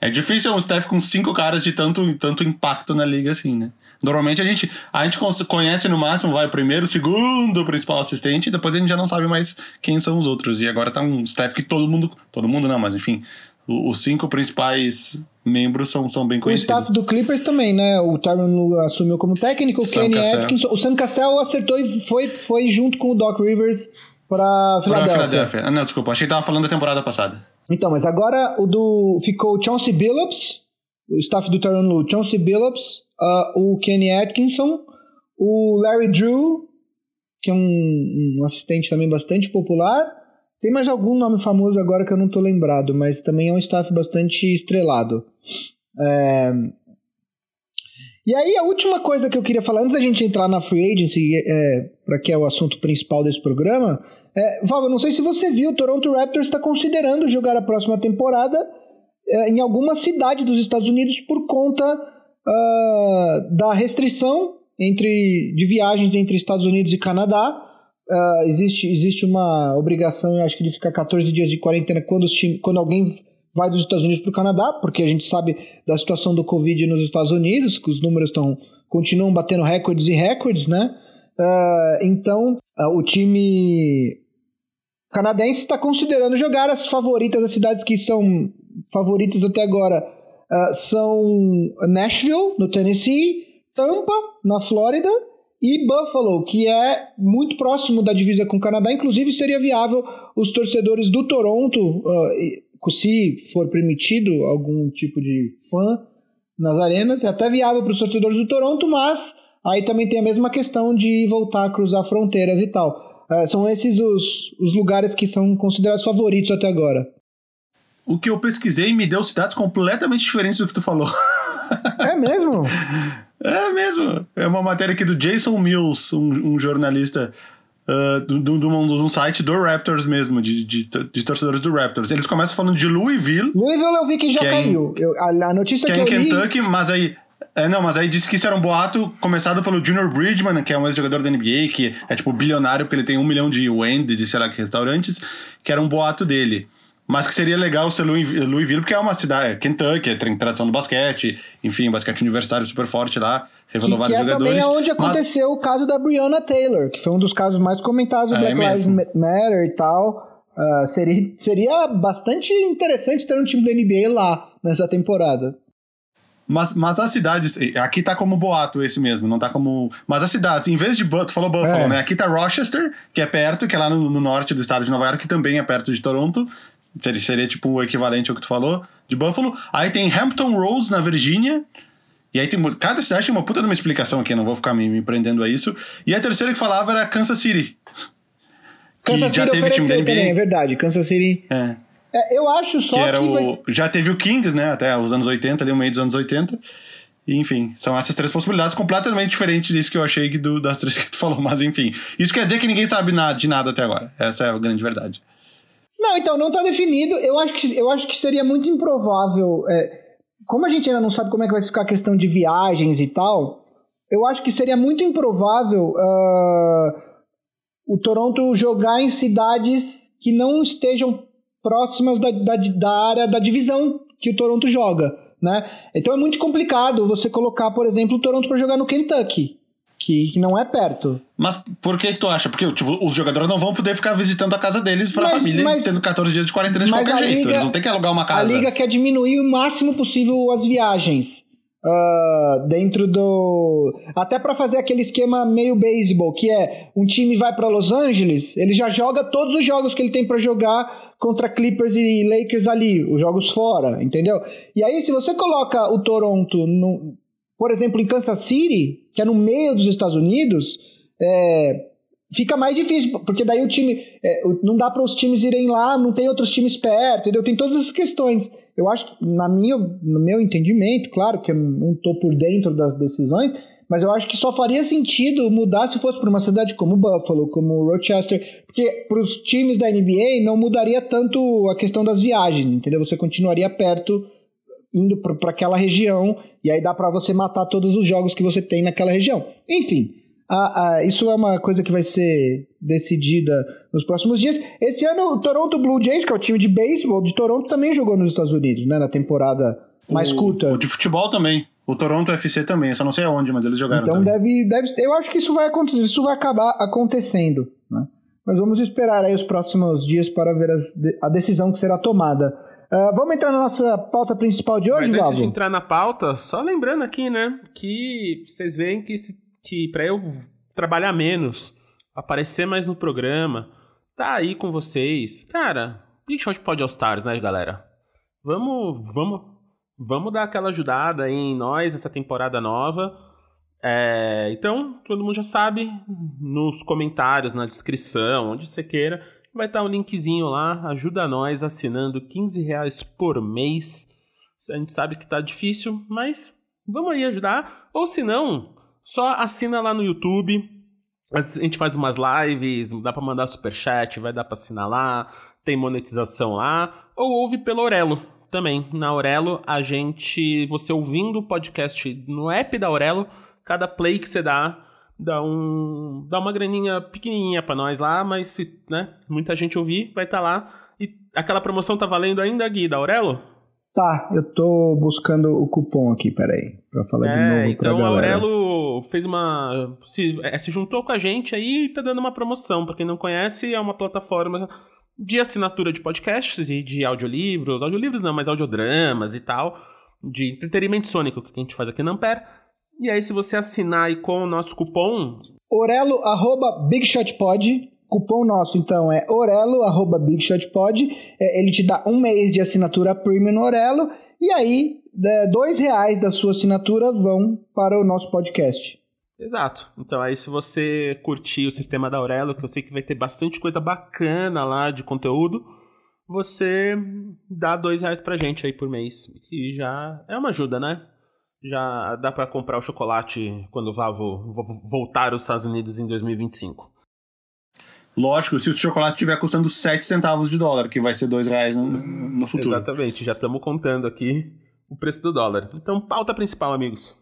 É difícil um staff com cinco caras de tanto, tanto impacto na liga assim, né? Normalmente a gente, a gente conhece no máximo, vai o primeiro, o segundo, o principal assistente, e depois a gente já não sabe mais quem são os outros. E agora tá um staff que todo mundo. Todo mundo não, mas enfim. Os cinco principais membros são, são bem conhecidos. O staff do Clippers também, né? O Tyron assumiu como técnico, o Kenny Atkinson. O Sam Cassell acertou e foi, foi junto com o Doc Rivers para Philadelphia. Pra Philadelphia. Ah, não, desculpa, achei que tava falando da temporada passada. Então, mas agora o do ficou Chauncey Billups, o staff do Tyronn Lue, Chauncey Billups, uh, o Kenny Atkinson, o Larry Drew, que é um, um, assistente também bastante popular. Tem mais algum nome famoso agora que eu não estou lembrado, mas também é um staff bastante estrelado. É... E aí, a última coisa que eu queria falar, antes da gente entrar na free agency, é, para que é o assunto principal desse programa, é, Val, eu não sei se você viu, o Toronto Raptors está considerando jogar a próxima temporada é, em alguma cidade dos Estados Unidos por conta uh, da restrição entre, de viagens entre Estados Unidos e Canadá. uh, existe, existe uma obrigação, eu acho que de ficar 14 dias de quarentena quando, time, quando alguém vai dos Estados Unidos para o Canadá, porque a gente sabe da situação do Covid nos Estados Unidos, que os números estão continuam batendo recordes e recordes, né? Uh, então, uh, o time canadense está considerando jogar as favoritas, as cidades que são favoritas até agora uh, são Nashville, no Tennessee, Tampa, na Flórida, e Buffalo, que é muito próximo da divisa com o Canadá. Inclusive, seria viável os torcedores do Toronto, se for permitido algum tipo de fã nas arenas, é até viável para os torcedores do Toronto, mas aí também tem a mesma questão de voltar a cruzar fronteiras e tal. Uh, são esses os, os lugares que são considerados favoritos até agora. O que eu pesquisei me deu cidades completamente diferentes do que tu falou. É mesmo? É mesmo. É uma matéria aqui do Jason Mills, um, um jornalista uh, de um, site do Raptors mesmo, de, de, de, torcedores do Raptors. Eles começam falando de Louisville. Louisville eu vi que já que caiu. É em, eu, a, a, notícia que, que é em Kentucky, li... mas aí. É, não, mas aí disse que isso era um boato começado pelo Junior Bridgman, que é um ex-jogador da NBA, que é tipo bilionário porque ele tem um milhão de Wendy's e sei lá que restaurantes, que era um boato dele. Mas que seria legal ser Louisville, porque é uma cidade, é Kentucky, tem tradição do basquete, enfim, basquete universitário super forte lá, revelou que, vários é jogadores. também onde aconteceu mas... o caso da Breonna Taylor, que foi um dos casos mais comentados do é, Black Lives Matter e tal. Uh, seria, seria bastante interessante ter um time da NBA lá nessa temporada. Mas, mas as cidades, aqui tá como boato esse mesmo, não tá como. Mas as cidades, em vez de tu falou Buffalo, é. né? Aqui tá Rochester, que é perto, que é lá no, no, norte do estado de Nova York, que também é perto de Toronto. Seria, seria tipo o equivalente ao que tu falou, de Buffalo. Aí tem Hampton Roads, na Virgínia. E aí tem. Cada cidade tem uma puta de uma explicação aqui, não vou ficar me, me prendendo a isso. E a terceira que falava era Kansas City. Kansas City ofereceu também, é verdade. Kansas City. É. é eu acho só que, era que o, vai... Já teve o Kings, né? Até os anos 80, ali, o meio dos anos 80. E, enfim, são essas três possibilidades completamente diferentes disso que eu achei do, das três que tu falou. Mas, enfim, isso quer dizer que ninguém sabe nada, de nada até agora. Essa é a grande verdade. Não, então, não está definido. Eu acho, que, eu acho que seria muito improvável. É, como a gente ainda não sabe como é que vai ficar a questão de viagens e tal, eu acho que seria muito improvável uh, o Toronto jogar em cidades que não estejam próximas da, da, da área da divisão que o Toronto joga. Né? Então é muito complicado você colocar, por exemplo, o Toronto para jogar no Kentucky que, que não é perto. Mas por que, que tu acha? Porque tipo, os jogadores não vão poder ficar visitando a casa deles pra mas, família mas, tendo 14 dias de quarentena de qualquer jeito. Liga, Eles vão ter que alugar uma casa. A liga quer diminuir o máximo possível as viagens. Uh, dentro do. Até para fazer aquele esquema meio beisebol, que é um time vai para Los Angeles, ele já joga todos os jogos que ele tem para jogar contra Clippers e Lakers ali, os jogos fora, entendeu? E aí, se você coloca o Toronto no, por exemplo, em Kansas City, que é no meio dos Estados Unidos, é, fica mais difícil, porque daí o time. É, não dá para os times irem lá, não tem outros times perto, entendeu? Tem todas essas questões. Eu acho que, na minha, no meu entendimento, claro que eu não estou por dentro das decisões, mas eu acho que só faria sentido mudar se fosse para uma cidade como Buffalo, como Rochester, porque para os times da NBA não mudaria tanto a questão das viagens, entendeu? Você continuaria perto indo para aquela região, e aí dá para você matar todos os jogos que você tem naquela região. Enfim, a, a, isso é uma coisa que vai ser decidida nos próximos dias. Esse ano, o Toronto Blue Jays, que é o time de beisebol de Toronto, também jogou nos Estados Unidos, né, na temporada mais o, curta. O de futebol também. O Toronto FC também, só não sei aonde, mas eles jogaram. Então deve, deve. Eu acho que isso vai acontecer, isso vai acabar acontecendo. Né? Mas vamos esperar aí os próximos dias para ver as, a decisão que será tomada. Uh, vamos entrar na nossa pauta principal de hoje, Mas antes de entrar na pauta, só lembrando aqui, né, que vocês veem que, que para eu trabalhar menos, aparecer mais no programa, tá aí com vocês, cara, Big Shot pode All Stars, né, galera? Vamos, vamos, vamos dar aquela ajudada em nós essa temporada nova. É, então, todo mundo já sabe, nos comentários, na descrição, onde você queira, Vai estar um linkzinho lá, ajuda nós assinando 15 reais por mês. A gente sabe que tá difícil, mas vamos aí ajudar. Ou se não, só assina lá no YouTube. A gente faz umas lives, dá para mandar super chat, vai dar para assinar lá, tem monetização lá, ou ouve pelo Aurelo também. Na Aurelo, a gente, você ouvindo o podcast no app da Aurelo, cada play que você dá dá um dá uma graninha pequenininha para nós lá, mas se, né, muita gente ouvir, vai estar tá lá. E aquela promoção tá valendo ainda, Gui, da Aurelo? Tá, eu tô buscando o cupom aqui, peraí, pra falar é, de novo. Então a Aurelo fez uma. Se, é, se juntou com a gente aí e tá dando uma promoção. Pra quem não conhece, é uma plataforma de assinatura de podcasts e de audiolivros. Audiolivros não, mas audiodramas e tal. De entretenimento sônico que a gente faz aqui na Ampere. E aí, se você assinar aí com o nosso cupom. Orelo, arroba BigShotPod, cupom nosso, então, é Orelo, arroba BigShotPod. É, ele te dá um mês de assinatura premium no Orelo. E aí, é, dois reais da sua assinatura vão para o nosso podcast. Exato. Então aí se você curtir o sistema da Aurelo, que eu sei que vai ter bastante coisa bacana lá de conteúdo, você dá dois reais pra gente aí por mês. Que já é uma ajuda, né? já dá para comprar o chocolate quando Vavo voltar aos Estados Unidos em 2025. Lógico, se o chocolate estiver custando 7 centavos de dólar, que vai ser 2 reais no, no futuro. Exatamente, já estamos contando aqui o preço do dólar. Então, pauta principal, amigos.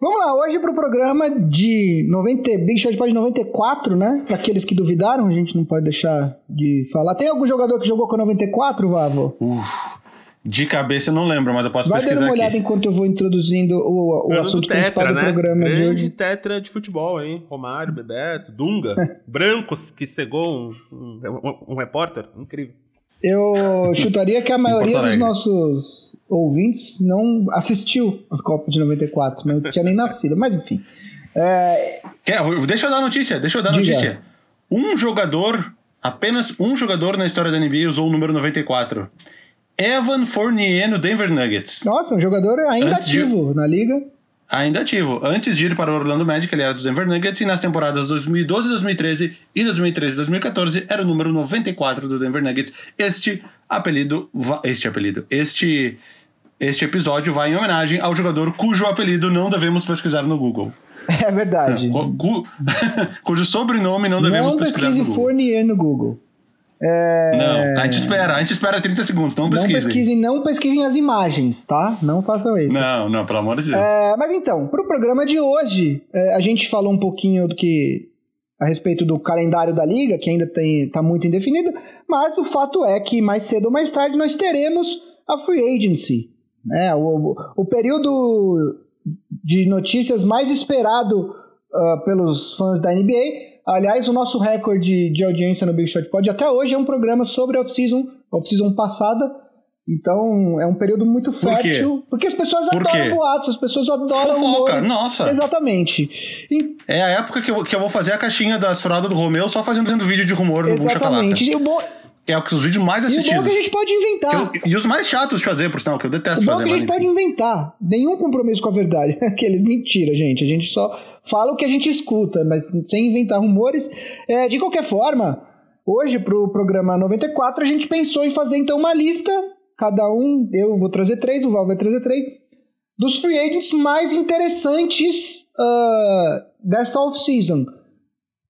Vamos lá, hoje para o programa de 90, Big Shot Pod 94, né? Para aqueles que duvidaram, a gente não pode deixar de falar. Tem algum jogador que jogou com 94, Vavo? Uf. De cabeça eu não lembro, mas eu posso Vai pesquisar Vai dando uma olhada aqui. enquanto eu vou introduzindo o, o assunto tetra, principal do né? programa Grande de hoje. tetra de futebol, hein? Romário, Bebeto, Dunga, Brancos, que cegou um, um, um repórter. Incrível. Eu chutaria que a maioria dos nossos ouvintes não assistiu a Copa de 94, não tinha nem nascido, mas enfim. É... Deixa eu dar notícia, deixa eu dar Diga. notícia. Um jogador, apenas um jogador na história da NBA usou o número 94. Evan Fournier no Denver Nuggets. Nossa, um jogador ainda Antes ativo de... na liga. Ainda ativo. Antes de ir para o Orlando Magic, ele era do Denver Nuggets e nas temporadas 2012, 2013 e 2013 2014 era o número 94 do Denver Nuggets. Este apelido, este apelido, este este episódio vai em homenagem ao jogador cujo apelido não devemos pesquisar no Google. É verdade. Cu, cujo sobrenome não devemos não pesquisar no Google. Não pesquise Fournier no Google. É... Não, a gente espera, a gente espera 30 segundos, não pesquisem. Não pesquisem, não pesquisem as imagens, tá? Não façam isso. Não, não, pelo amor de Deus. É, mas então, pro programa de hoje, é, a gente falou um pouquinho do que a respeito do calendário da liga, que ainda tem, tá muito indefinido, mas o fato é que mais cedo ou mais tarde nós teremos a free agency, né? O, o período de notícias mais esperado uh, pelos fãs da NBA Aliás, o nosso recorde de audiência no Big Shot Pod até hoje é um programa sobre off-season, off-season passada. Então, é um período muito fértil. Por porque as pessoas Por adoram boatos, as pessoas adoram Fofoca, rumores. nossa. Exatamente. E... É a época que eu, que eu vou fazer a caixinha das fraldas do Romeu só fazendo, vídeo de rumor no Exatamente. E o bom... É o que os vídeos mais assistidos. E o bom que a gente pode inventar. Eu, e os mais chatos de fazer, por sinal, que eu detesto o bom fazer. Que a gente pode inventar. Nenhum compromisso com a verdade. Aqueles, mentira, gente. A gente só fala o que a gente escuta, mas sem inventar rumores. É, de qualquer forma, hoje, pro programa 94, a gente pensou em fazer então uma lista. Cada um, eu vou trazer três, o Val vai trazer três. Dos free agents mais interessantes uh, dessa off-season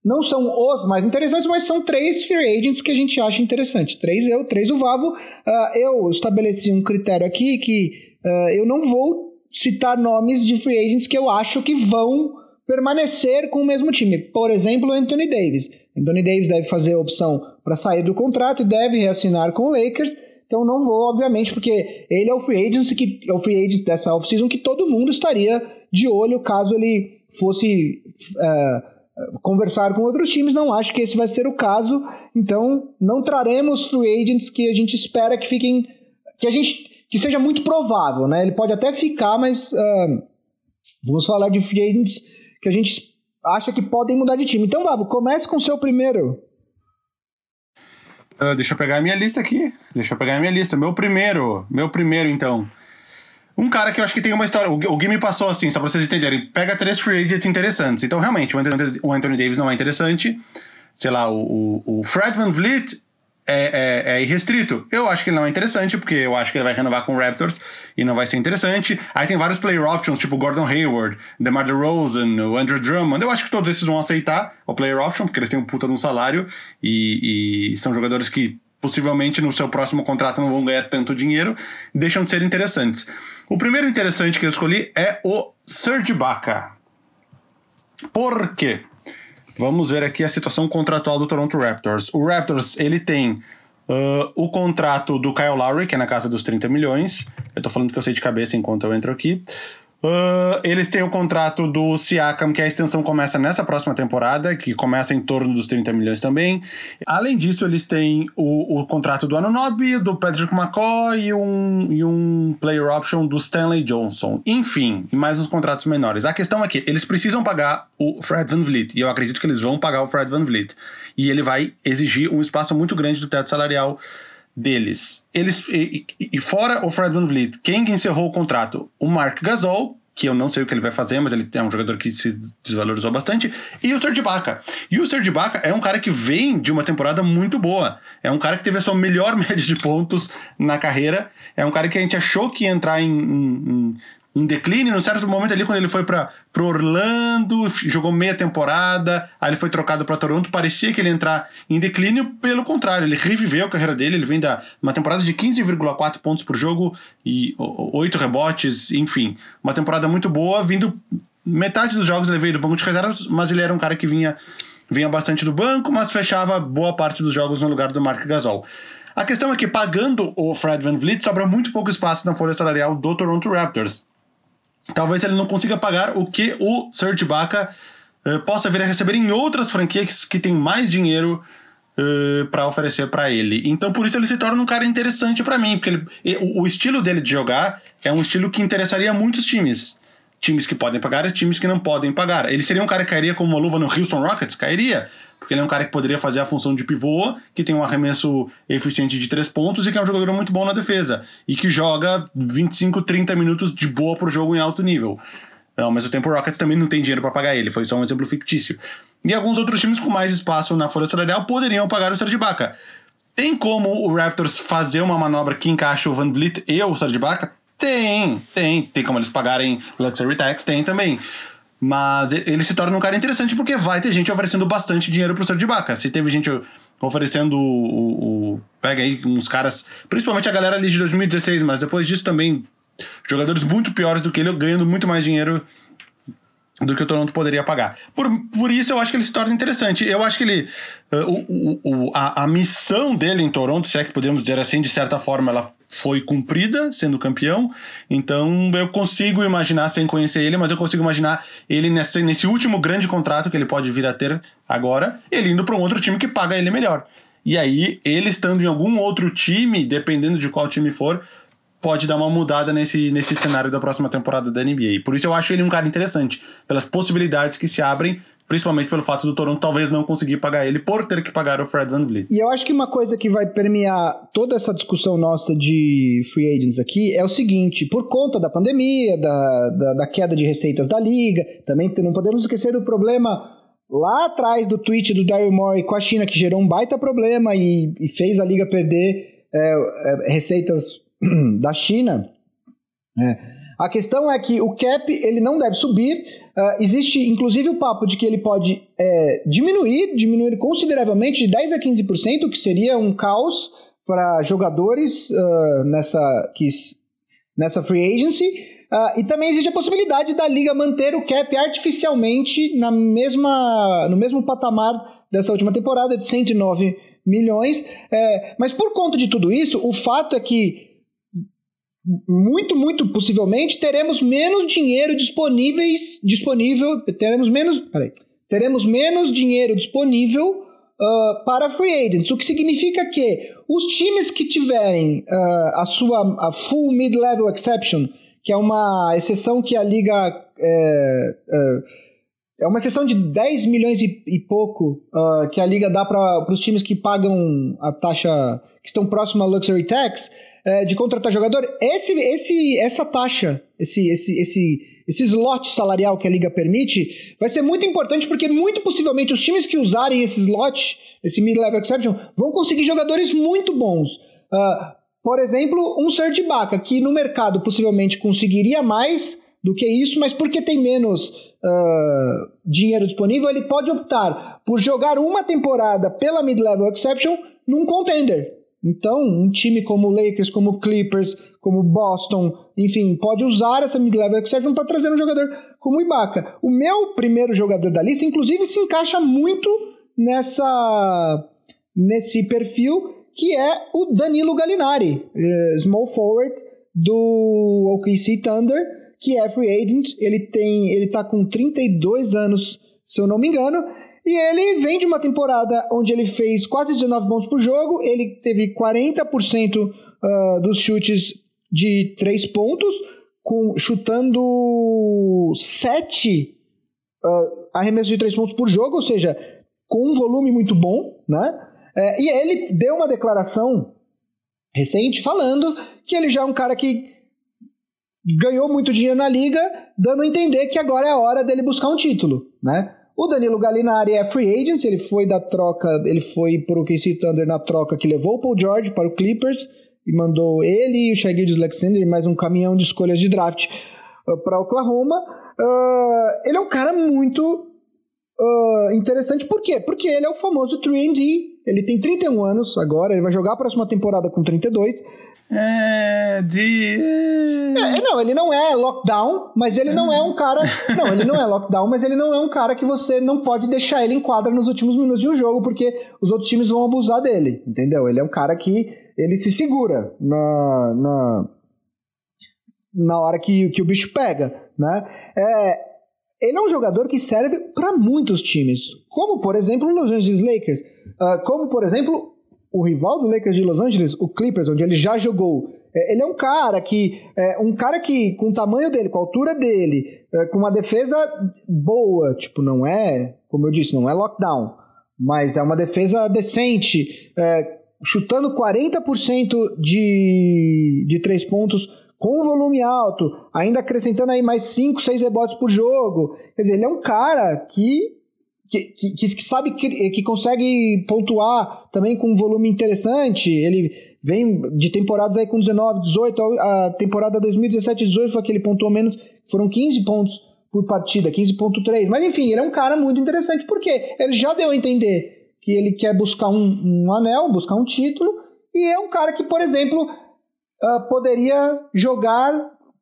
não são os mais interessantes, mas são três free agents que a gente acha interessante. Três eu, três o Vavo. Uh, eu estabeleci um critério aqui que uh, eu não vou citar nomes de free agents que eu acho que vão permanecer com o mesmo time. Por exemplo, Anthony Davis. Anthony Davis deve fazer a opção para sair do contrato e deve reassinar com o Lakers. Então não vou, obviamente, porque ele é o free agent que é o free agent dessa off-season que todo mundo estaria de olho caso ele fosse uh, conversar com outros times, não acho que esse vai ser o caso. Então, não traremos free agents que a gente espera que fiquem. que a gente. que seja muito provável, né? Ele pode até ficar, mas. Uh, vamos falar de free agents que a gente acha que podem mudar de time. Então, Vavo, comece com o seu primeiro. Uh, deixa eu pegar a minha lista aqui. Deixa eu pegar a minha lista. Meu primeiro. Meu primeiro, então. Um cara que eu acho que tem uma história. O, Gui me passou assim, só pra vocês entenderem. Pega três free agents interessantes. Então, realmente, o Anthony, o Anthony Davis não é interessante. Sei lá, o, o, o Fred Van Vliet é, é, é, irrestrito. Eu acho que ele não é interessante, porque eu acho que ele vai renovar com o Raptors e não vai ser interessante. Aí tem vários player options, tipo Gordon Hayward, DeMar DeRozan, o Andrew Drummond. Eu acho que todos esses vão aceitar o player option, porque eles têm um puta de um salário e, e são jogadores que possivelmente no seu próximo contrato não vão ganhar tanto dinheiro, deixam de ser interessantes. O primeiro interessante que eu escolhi é o Serge Ibaka. Por quê? Vamos ver aqui a situação contratual do Toronto Raptors. O Raptors, ele tem uh, o contrato do Kyle Lowry, que é na casa dos 30 milhões. Eu tô falando que eu sei de cabeça enquanto eu entro aqui. Uh, eles têm o contrato do Siakam, que a extensão começa nessa próxima temporada, que começa em torno dos 30 milhões também. Além disso, eles têm o, o contrato do Anunobi, do Patrick McCoy e um, e um player option do Stanley Johnson. Enfim, mais uns contratos menores. A questão é que eles precisam pagar o Fred Van Vliet, e eu acredito que eles vão pagar o Fred Van Vliet. E ele vai exigir um espaço muito grande do teto salarial deles. Eles e, e, fora o Fred Van Vliet, quem encerrou o contrato? O Mark Gasol, que eu não sei o que ele vai fazer, mas ele é um jogador que se desvalorizou bastante, e o Serge Ibaka. E o Serge Ibaka é um cara que vem de uma temporada muito boa. É um cara que teve a sua melhor média de pontos na carreira. É um cara que a gente achou que ia entrar em, em, em declínio, num certo momento ali, quando ele foi para Orlando, jogou meia temporada, aí ele foi trocado para Toronto, parecia que ele ia entrar em declínio, pelo contrário, ele reviveu a carreira dele, ele vem da uma temporada de 15,4 pontos por jogo e 8 rebotes, enfim, uma temporada muito boa, vindo metade dos jogos ele veio do banco de reservas, mas ele era um cara que vinha vinha bastante do banco, mas fechava boa parte dos jogos no lugar do Mark Gasol. A questão é que pagando o Fred Van Vliet sobra muito pouco espaço na folha salarial do Toronto Raptors talvez ele não consiga pagar o que o Serge Ibaka uh, possa vir a receber em outras franquias que têm mais dinheiro uh, eh, para oferecer para ele. Então por isso ele se torna um cara interessante para mim, porque ele, o, o, estilo dele de jogar é um estilo que interessaria muitos times. Times que podem pagar e times que não podem pagar. Ele seria um cara que cairia como uma luva no Houston Rockets? Cairia porque ele é um cara que poderia fazer a função de pivô, que tem um arremesso eficiente de três pontos e que é um jogador muito bom na defesa. E que joga 25, 30 minutos de boa pro jogo em alto nível. Mesmo tempo, o Rockets também não tem dinheiro para pagar ele, foi só um exemplo fictício. E alguns outros times com mais espaço na folha salarial poderiam pagar o Serge Ibaka. Tem como o Raptors fazer uma manobra que encaixe o Van Vliet e o Serge Ibaka? Tem, tem. Tem como eles pagarem Luxury Tax? Tem também. Mas ele se torna um cara interessante porque vai ter gente oferecendo bastante dinheiro pro Serge Ibaka. Se teve gente oferecendo o, o, o, Pega aí uns caras. Principalmente a galera ali de 2016, mas depois disso também. Jogadores muito piores do que ele, ganhando muito mais dinheiro do que o Toronto poderia pagar. Por, por isso eu acho que ele se torna interessante. Eu acho que ele. Uh, o, o, a, a missão dele em Toronto, se é que podemos dizer assim, de certa forma, ela foi cumprida sendo campeão. Então eu consigo imaginar, sem conhecer ele, mas eu consigo imaginar ele nesse, nesse último grande contrato que ele pode vir a ter agora, ele indo para um outro time que paga ele melhor. E aí, ele estando em algum outro time, dependendo de qual time for, pode dar uma mudada nesse, nesse cenário da próxima temporada da NBA. Por isso eu acho ele um cara interessante, pelas possibilidades que se abrem principalmente pelo fato do Toronto talvez não conseguir pagar ele por ter que pagar o Fred Van Vliet. E eu acho que uma coisa que vai permear toda essa discussão nossa de free agents aqui é o seguinte, por conta da pandemia, da, da, da queda de receitas da liga, também não podemos esquecer do problema lá atrás do tweet do Daryl Morey com a China, que gerou um baita problema e, e fez a liga perder é, é, receitas da China. É. A questão é que o cap ele não deve subir. Uh, existe inclusive o papo de que ele pode é, diminuir, diminuir consideravelmente de 10 a 15%, que seria um caos para jogadores uh, nessa, que, nessa free agency. Uh, e também existe a possibilidade da liga manter o cap artificialmente na mesma, no mesmo patamar dessa última temporada de 109 milhões. É, mas por conta de tudo isso, o fato é que muito, muito possivelmente teremos menos dinheiro disponíveis, disponível, teremos menos, peraí, teremos menos dinheiro disponível uh, para free agents, o que significa que os times que tiverem uh, a sua a full mid-level exception, que é uma exceção que a liga é, é, é uma exceção de 10 milhões e, e pouco uh, que a liga dá para os times que pagam a taxa que estão próximos à luxury tax é, de contratar jogador, esse, esse, essa taxa, esse, esse, esse, esse slot salarial que a liga permite, vai ser muito importante porque muito possivelmente os times que usarem esse slot, esse mid-level exception, vão conseguir jogadores muito bons. Uh, por exemplo, um Serge Ibaka, que no mercado possivelmente conseguiria mais do que isso, mas porque tem menos uh, dinheiro disponível, ele pode optar por jogar uma temporada pela mid-level exception num contender Então, um time como Lakers, como Clippers, como Boston, enfim, pode usar essa mid-level exception para trazer um jogador como Ibaka. O meu primeiro jogador da lista, inclusive, se encaixa muito nessa nesse perfil que é o Danilo Gallinari, uh, small forward do OKC Thunder, que é free agent. Ele tem, ele tá com 32 anos, se eu não me engano, e ele vem de uma temporada onde ele fez quase 19 pontos por jogo, ele teve 40% uh, ah, dos chutes de 3 pontos, com, chutando 7 uh, arremessos de 3 pontos por jogo, ou seja, com um volume muito bom, né? É, e ele deu uma declaração recente falando que ele já é um cara que ganhou muito dinheiro na liga, dando a entender que agora é a hora dele buscar um título, né? O Danilo Gallinari é free agent, ele foi da troca, ele foi para o KC Thunder na troca que levou o Paul George para o Clippers e mandou ele e o Shai Alexander e mais um caminhão de escolhas de draft uh, para Oklahoma. Uh, ele é um cara muito uh, interessante, por quê? Porque ele é o famoso 3D. Ele tem 31 anos agora, ele vai jogar a próxima temporada com 32. É, de. É, não, ele não é lockdown, mas ele não é um cara. Não, ele não é lockdown, mas ele não é um cara que você não pode deixar ele em quadra nos últimos minutos de um jogo, porque os outros times vão abusar dele, entendeu? Ele é um cara que ele se segura na, na, na hora que, que o bicho pega, né? É, ele é um jogador que serve para muitos times, como por exemplo o Los Angeles Lakers, uh, como por exemplo o rival do Lakers de Los Angeles, o Clippers, onde ele já jogou, é, ele é um cara que, é, um cara que com o tamanho dele, com a altura dele, é, com uma defesa boa, tipo, não é, como eu disse, não é lockdown, mas é uma defesa decente, é, chutando 40% de, de três pontos com volume alto, ainda acrescentando aí mais 5, 6 rebotes por jogo. Quer dizer, ele é um cara que que, que, que, sabe que, que consegue pontuar também com um volume interessante. Ele vem de temporadas aí com 19, 18, a temporada 2017, 18 foi que ele pontuou menos, foram 15 pontos por partida, 15.3. Mas enfim, ele é um cara muito interessante porque ele já deu a entender que ele quer buscar um, um anel, buscar um título, e é um cara que, por exemplo, uh, poderia jogar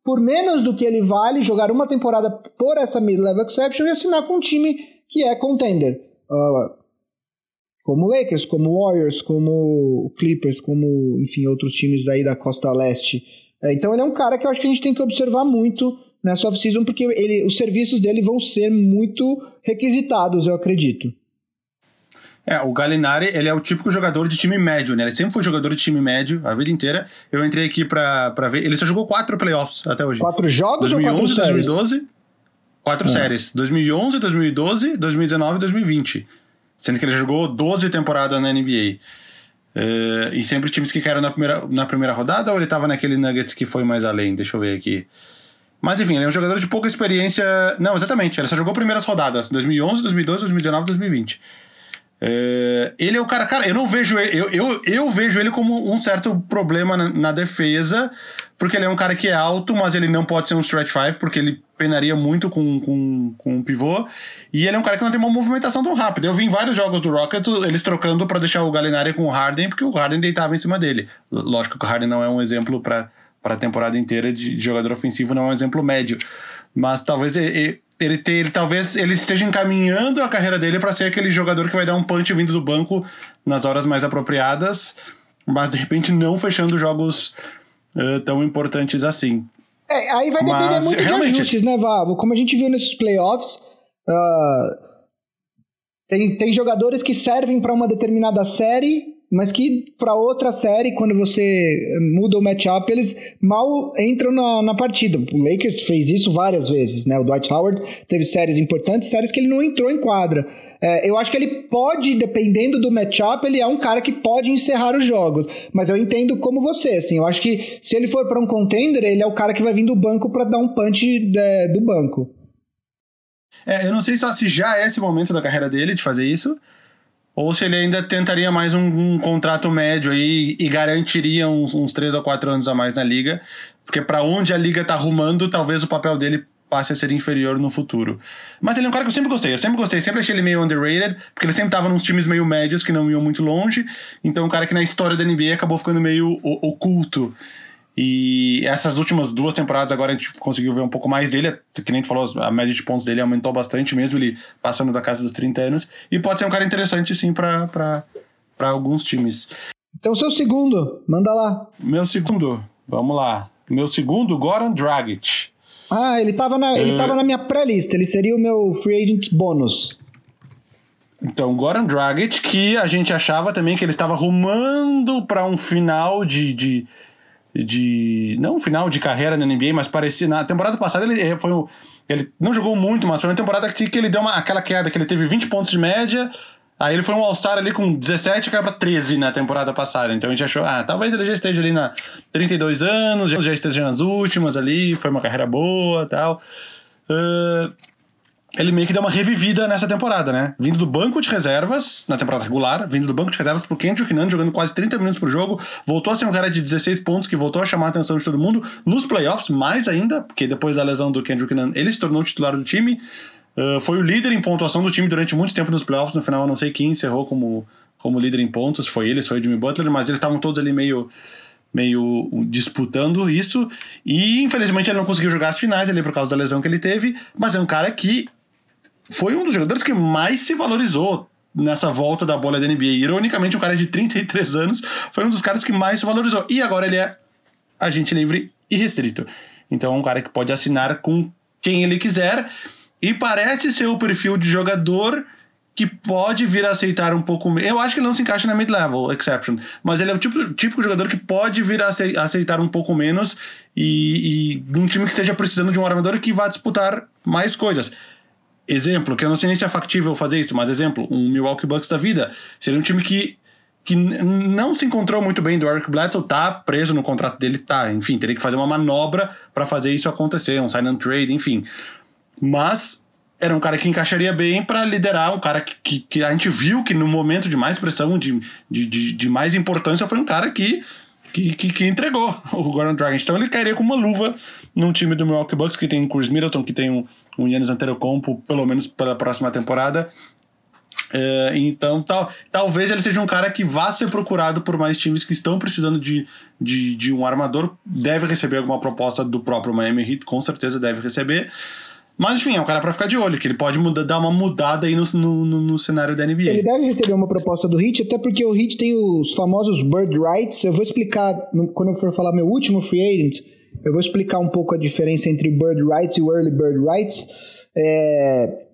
por menos do que ele vale, jogar uma temporada por essa mid-level exception e assinar com um time que é contender. Uh, como Lakers, como Warriors, como Clippers, como, enfim, outros times aí da costa leste. É, então ele é um cara que eu acho que a gente tem que observar muito nessa off-season, porque ele, os serviços dele vão ser muito requisitados, eu acredito. É, o Galinari, ele é o típico jogador de time médio, né? Ele sempre foi jogador de time médio a vida inteira. Eu entrei aqui pra, pra ver. Ele só jogou quatro playoffs até hoje. Quatro jogos 2011, ou quatro séries? 2012. Quatro é. séries. 2011, 2012, 2019 e 2020. Sendo que ele jogou 12 temporadas na NBA. É, e sempre times que caíram na primeira, na primeira rodada ou ele estava naquele Nuggets que foi mais além? Deixa eu ver aqui. Mas enfim, ele é um jogador de pouca experiência. Não, exatamente. Ele só jogou primeiras rodadas: 2011, 2012, 2019 2020. É, ele é o cara, cara, eu não vejo ele, eu, eu, eu vejo ele como um certo problema na, na, defesa, porque ele é um cara que é alto, mas ele não pode ser um stretch five, porque ele penaria muito com, com, com um pivô, e ele é um cara que não tem uma movimentação tão rápida. Eu vi em vários jogos do Rocket eles trocando para deixar o Galinari com o Harden, porque o Harden deitava em cima dele. Lógico que o Harden não é um exemplo para a temporada inteira de, de jogador ofensivo, não é um exemplo médio, mas talvez ele, ele, ter, ele talvez ele esteja encaminhando a carreira dele para ser aquele jogador que vai dar um punch vindo do banco nas horas mais apropriadas, mas de repente não fechando jogos uh, tão importantes assim. É, aí vai depender mas, muito de ajustes, né, Vavo? Como a gente viu nesses playoffs, uh, tem, tem jogadores que servem para uma determinada série mas que para outra série, quando você muda o matchup, eles mal entram na, na partida. O Lakers fez isso várias vezes, né? O Dwight Howard teve séries importantes, séries que ele não entrou em quadra. É, eu acho que ele pode, dependendo do matchup, ele é um cara que pode encerrar os jogos. Mas eu entendo como você, assim. Eu acho que se ele for para um contender, ele é o cara que vai vir do banco para dar um punch de, é, do banco. É, eu não sei só se já é esse momento da carreira dele de fazer isso, ou se ele ainda tentaria mais um, um contrato médio aí e garantiria uns, uns 3 ou 4 anos a mais na liga. Porque para onde a liga tá arrumando, talvez o papel dele passe a ser inferior no futuro. Mas ele é um cara que eu sempre gostei, eu sempre gostei, sempre achei ele meio underrated, porque ele sempre tava nos times meio médios que não iam muito longe, então um cara que na história da NBA acabou ficando meio oculto. E essas últimas duas temporadas agora a gente conseguiu ver um pouco mais dele, que nem a gente falou, a média de pontos dele aumentou bastante mesmo, ele passando da casa dos 30 anos, e pode ser um cara interessante sim para alguns times. Então seu segundo, manda lá. Meu segundo, vamos lá. Meu segundo, Goran Dragic. Ah, ele tava na, ele tava na minha pré-lista. Ele seria o meu free agent bônus. Então, Goran Dragic, que a gente achava também que ele estava rumando para um final de, de, de. Não um final de carreira na NBA, mas parecia. Na temporada passada ele foi. Ele não jogou muito, mas foi uma temporada que, que ele deu uma, aquela queda, que ele teve 20 pontos de média, Aí ele foi um All-Star ali com 17 e caiu pra 13 na temporada passada. Então a gente achou, ah, talvez ele já esteja ali na 32 anos, já esteja nas últimas ali, foi uma carreira boa tal. Uh, ele meio que deu uma revivida nessa temporada, né? Vindo do banco de reservas, na temporada regular, vindo do banco de reservas pro Kendrick Nunn, jogando quase 30 minutos por jogo, voltou a ser um cara de 16 pontos, que voltou a chamar a atenção de todo mundo. Nos playoffs, mais ainda, porque depois da lesão do Kendrick Nunn, ele se tornou titular do time. Uh, foi o líder em pontuação do time durante muito tempo nos playoffs. No final, não sei quem encerrou como, como líder em pontos. Foi ele, foi o Jimmy Butler, mas eles estavam todos ali meio, meio disputando isso. E infelizmente ele não conseguiu jogar as finais ali por causa da lesão que ele teve. Mas é um cara que foi um dos jogadores que mais se valorizou nessa volta da bola da NBA. Ironicamente, um cara de 33 anos foi um dos caras que mais se valorizou. E agora ele é agente livre e restrito. Então é um cara que pode assinar com quem ele quiser. E parece ser o perfil de jogador que pode vir a aceitar um pouco Eu acho que ele não se encaixa na mid-level exception, mas ele é o tipo, típico jogador que pode vir a aceitar um pouco menos e, e um time que esteja precisando de um armador que vá disputar mais coisas. Exemplo, que eu não sei nem se é factível fazer isso, mas exemplo, um Milwaukee Bucks da vida. Seria um time que, que não se encontrou muito bem do Eric Bledsoe, tá preso no contrato dele, tá. Enfim, teria que fazer uma manobra para fazer isso acontecer, um sign and trade, enfim. Mas era um cara que encaixaria bem para liderar, um cara que, que, que, a gente viu que no momento de mais pressão, de, de, de, de mais importância, foi um cara que, que, que, que entregou o Gordon Dragon. Então ele cairia com uma luva num time do Milwaukee Bucks que tem Chris Middleton, que tem um, um Yannis Antetokounmpo, pelo menos pela próxima temporada. É, então, tal, talvez ele seja um cara que vá ser procurado por mais times que estão precisando de, de, de um armador. Deve receber alguma proposta do próprio Miami Heat, com certeza deve receber. Mas enfim, é um cara para ficar de olho, que ele pode mudar, dar uma mudada aí no, no, no, cenário da NBA. Ele deve receber uma proposta do Heat, até porque o Heat tem os famosos bird rights. Eu vou explicar, quando eu for falar meu último free agent, eu vou explicar um pouco a diferença entre bird rights e early bird rights. É...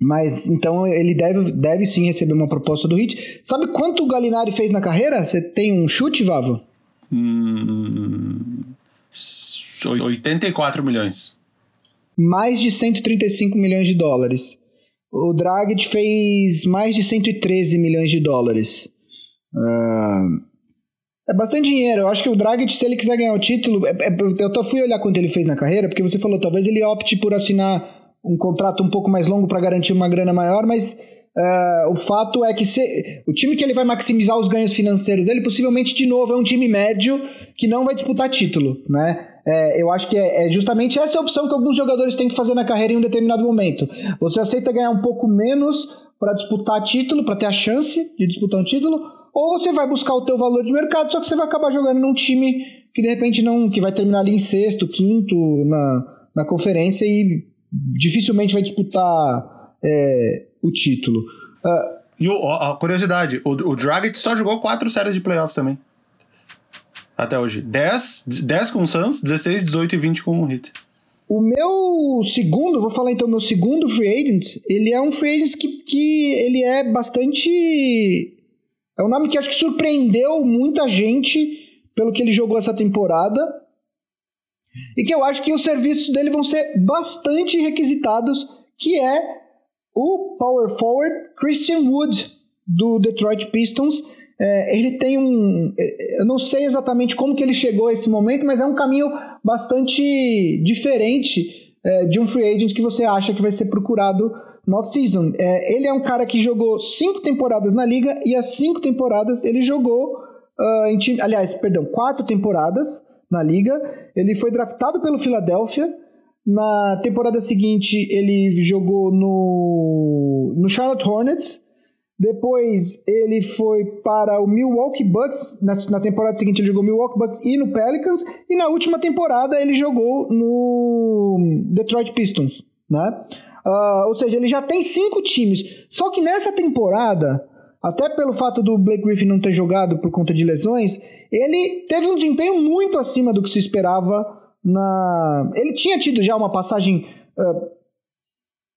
Mas então ele deve, deve sim receber uma proposta do Heat. Sabe quanto o Galinari fez na carreira? Você tem um chute, Vavo? Hum, 84 milhões mais de 135 milhões de dólares. O Dragic fez mais de 113 milhões de dólares. Uh, é bastante dinheiro. Eu acho que o Dragic, se ele quiser ganhar o título. É, é, eu fui olhar quanto ele fez na carreira, porque você falou, talvez ele opte por assinar um contrato um pouco mais longo para garantir uma grana maior, mas uh, o fato é que se, o time que ele vai maximizar os ganhos financeiros dele, possivelmente, de novo, é um time médio que não vai disputar título, né? É, eu acho que é, é, justamente essa opção que alguns jogadores têm que fazer na carreira em um determinado momento. Você aceita ganhar um pouco menos para disputar título, para ter a chance de disputar um título, ou você vai buscar o teu valor de mercado, só que você vai acabar jogando num time que de repente não, que vai terminar ali em sexto, quinto na, na conferência e dificilmente vai disputar é, o título. Uh, e o, a curiosidade, o, o Dragic só jogou quatro séries de playoffs também até hoje. 10, 10 com o Suns, 16, 18 e 20 com o Heat. O meu segundo, vou falar então, meu segundo free agent, ele é um free agent que, que ele é bastante. É um nome que acho que surpreendeu muita gente pelo que ele jogou essa temporada. E que eu acho que os serviços dele vão ser bastante requisitados, que é o power forward Christian Wood, do Detroit Pistons. É, ele tem um. É, eu não sei exatamente como que ele chegou a esse momento, mas é um caminho bastante diferente é, de um free agent que você acha que vai ser procurado no off-season. É, ele é um cara que jogou cinco temporadas na liga e as cinco temporadas ele jogou uh, em time. Aliás, perdão, quatro temporadas na liga. Ele foi draftado pelo Philadelphia. Na temporada seguinte, ele jogou no, no Charlotte Hornets. Depois ele foi para o Milwaukee Bucks. Na, na, temporada seguinte ele jogou Milwaukee Bucks e no Pelicans. E na última temporada ele jogou no Detroit Pistons. Né? Uh, ou seja, ele já tem cinco times. Só que nessa temporada, até pelo fato do Blake Griffin não ter jogado por conta de lesões, ele teve um desempenho muito acima do que se esperava na. Ele tinha tido já uma passagem uh,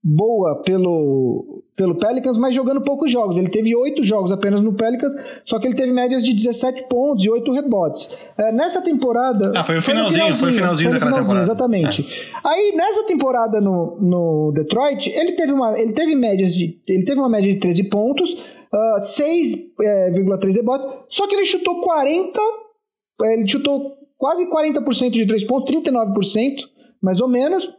boa pelo, pelo Pelicans, mas jogando poucos jogos. Ele teve oito jogos apenas no Pelicans, só que ele teve médias de 17 pontos e oito rebotes. Uh, nessa temporada. Ah, foi o finalzinho, foi o finalzinho, foi o finalzinho foi daquela temporada. Exatamente. É. Aí, nessa temporada no, no Detroit, ele teve, uma, ele teve médias de. Ele teve uma média de 13 pontos. Uh, 6,3 rebotes, só que ele chutou 40, ele chutou quase 40% de 3 pontos, 39%, mais ou menos.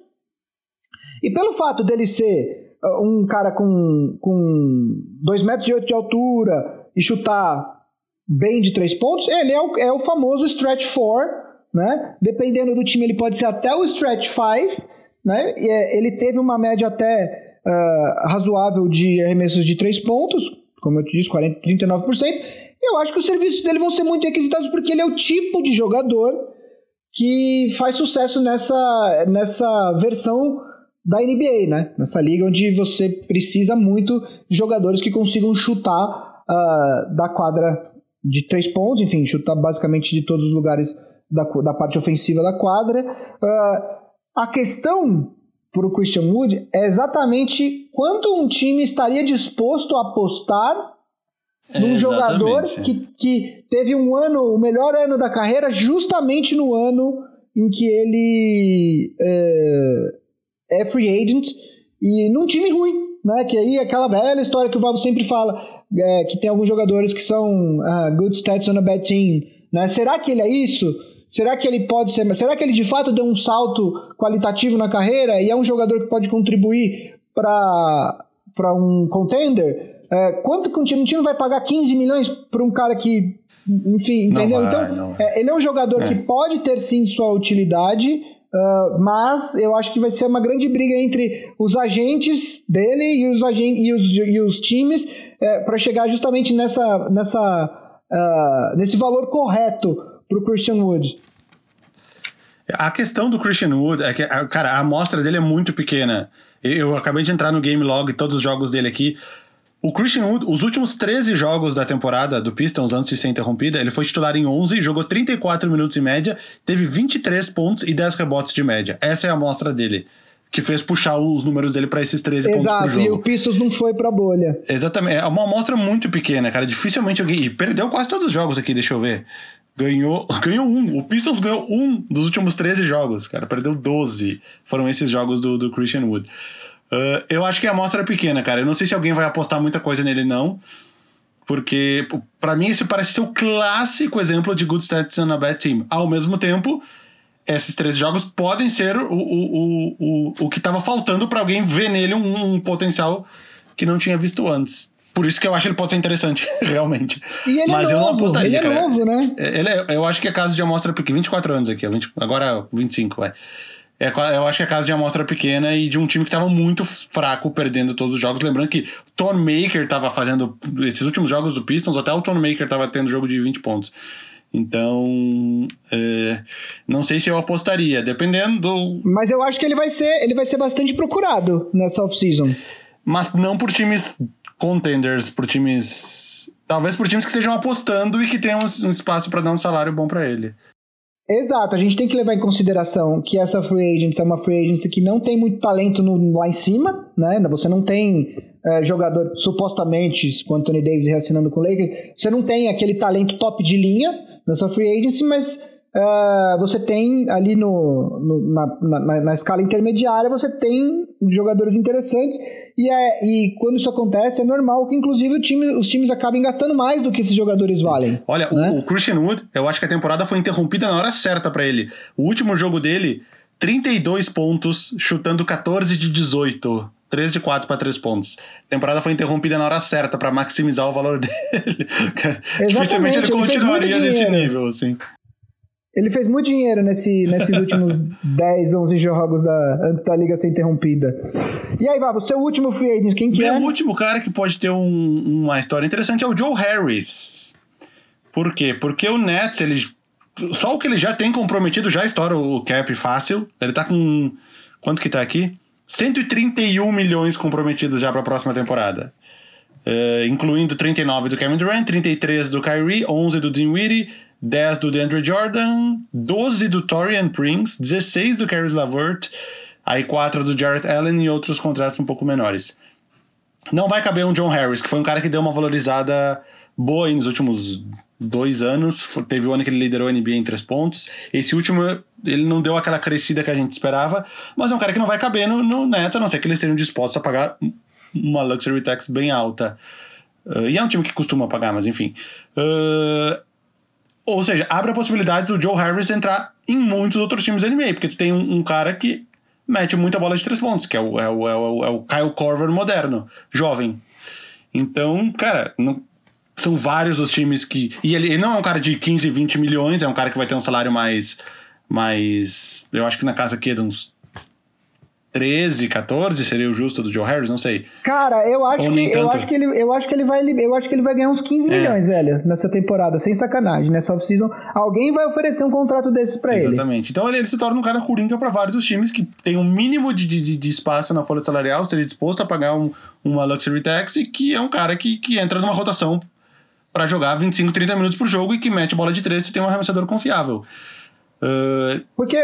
E pelo fato dele ser uh, um cara com, com 2 metros e 8 de altura e chutar bem de 3 pontos, ele é o, é o famoso stretch 4, né? Dependendo do time, ele pode ser até o stretch 5, né? E, é, ele teve uma média até uh, razoável de arremessos de 3 pontos, como eu te disse, 40, 39%. Eu acho que os serviços dele vão ser muito requisitados porque ele é o tipo de jogador que faz sucesso nessa, nessa versão da NBA, né? Nessa liga onde você precisa muito de jogadores que consigam chutar uh, da quadra de três pontos, enfim, chutar basicamente de todos os lugares da, da parte ofensiva da quadra. Uh, a questão para o Christian Wood é exatamente quanto um time estaria disposto a apostar é, num jogador que, que teve um ano, o melhor ano da carreira, justamente no ano em que ele é, é free agent e num time ruim, né? Que aí é aquela velha história que o Valvo sempre fala, é, que tem alguns jogadores que são uh, good stats on a bad team, né? Será que ele é isso? Será que ele pode ser. Será que ele de fato deu um salto qualitativo na carreira e é um jogador que pode contribuir para um contender? É, quanto que um time, um time vai pagar 15 milhões para um cara que. Enfim, entendeu? Vai, então, é, ele é um jogador é. que pode ter sim sua utilidade, uh, mas eu acho que vai ser uma grande briga entre os agentes dele e os, agentes, e os, e os times é, para chegar justamente nessa, nessa, uh, nesse valor correto para o Christian Wood. A questão do Christian Wood é que, cara, a amostra dele é muito pequena. Eu acabei de entrar no game log, todos os jogos dele aqui. O Christian Wood, os últimos 13 jogos da temporada do Pistons, antes de ser interrompida, ele foi titular em 11, jogou 34 minutos em média, teve 23 pontos e 10 rebotes de média. Essa é a amostra dele que fez puxar os números dele para esses 13 Exato, pontos por jogo. Exato, e o Pistons não foi pra bolha. Exatamente, é uma amostra muito pequena, cara, dificilmente alguém... E perdeu quase todos os jogos aqui, deixa eu ver. Ganhou, ganhou um. O Pistons ganhou um dos últimos 13 jogos, cara. Perdeu 12. Foram esses jogos do, do Christian Wood. Uh, eu acho que a amostra é pequena, cara. Eu não sei se alguém vai apostar muita coisa nele, não. Porque, para mim, esse parece ser o clássico exemplo de good stats on a bad team. Ao mesmo tempo, esses três jogos podem ser o, o, o, o, o que estava faltando para alguém ver nele um, potencial que não tinha visto antes. Por isso que eu acho que ele pode ser interessante, realmente. E ele é Mas novo, eu não apostaria. Ele é novo, né? É, ele é, eu acho que é caso de amostra porque 24 anos aqui, 20, agora 25, vai. É, eu acho que é caso de amostra pequena e de um time que estava muito fraco, perdendo todos os jogos. Lembrando que Ton Maker estava fazendo. Esses últimos jogos do Pistons, até o Ton Maker estava tendo jogo de 20 pontos. Então, é, não sei se eu apostaria, dependendo do. Mas eu acho que ele vai ser, ele vai ser bastante procurado nessa off-season. Mas não por times contenders por times. Talvez por times que estejam apostando e que tenham um espaço para dar um salário bom para ele. Exato, a gente tem que levar em consideração que essa free agent é uma free agent que não tem muito talento no, lá em cima, né? Você não tem é, jogador, supostamente, com Anthony Davis reassinando com o Lakers, você não tem aquele talento top de linha nessa free agency, mas Uh, você tem ali no, no na, na, na, escala intermediária, você tem jogadores interessantes, e, é, e quando isso acontece, é normal que, inclusive, time, os times acabem gastando mais do que esses jogadores valem. Olha, né? o, o, Christian Wood, eu acho que a temporada foi interrompida na hora certa para ele. O último jogo dele, 32 pontos, chutando 14 de 18. 3 de 4 para 3 pontos. A temporada foi interrompida na hora certa para maximizar o valor dele. Dificilmente ele continuaria nesse nível, assim. Ele fez muito dinheiro nesse, nesses últimos 10, 11 jogos da, antes da liga ser interrompida. E aí, Vavo, seu último free agent, quem que Meu é? último cara que pode ter um- uma história interessante é o Joe Harris. Por quê? Porque o Nets, ele, só o que ele já tem comprometido já estoura o cap fácil. Ele tá com. Quanto que tá aqui? 131 milhões comprometidos já pra próxima temporada. Eh, incluindo 39 do Kevin Durant, 33 do Kyrie, 11 do Dinwiddie, 10 do DeAndre Jordan, 12 do Torian Prince, 16 do Caris LaVert, aí 4 do Jarrett Allen e outros contratos um pouco menores. Não vai caber um John Harris, que foi um cara que deu uma valorizada boa nos últimos dois anos. Teve o ano que ele liderou a NBA em três pontos. Esse último, ele não deu aquela crescida que a gente esperava, mas é um cara que não vai caber no, no a não ser que eles estejam dispostos a pagar uma luxury tax bem alta. Uh, e é um time que costuma pagar, mas enfim. Uh, ou seja, abre a possibilidade do Joe Harris entrar em muitos outros times da NBA, porque tu tem um, um cara que mete muita bola de três pontos, que é o, é o, é o, é o Kyle Korver moderno, jovem. Então, cara, não- são vários os times que. E ele, ele não é um cara de 15, 20 milhões, é um cara que vai ter um salário mais. mais eu acho que na casa aqui de uns 13, 14 seria o justo do Joe Harris, não sei. Cara, eu acho Ou que eu tanto. acho que ele eu acho que ele vai eu acho que ele vai ganhar uns 15 É. milhões, velho, nessa temporada, sem sacanagem, nessa off-season. Alguém vai oferecer um contrato desses pra ele. Exatamente. Então ele, ele se torna um cara coringa para vários dos times que tem um mínimo de, de, de espaço na folha salarial, estaria disposto a pagar um, uma luxury tax e que é um cara que, que entra numa rotação para jogar 25, 30 minutos por jogo e que mete bola de três e tem um arremessador confiável. Uh, Porque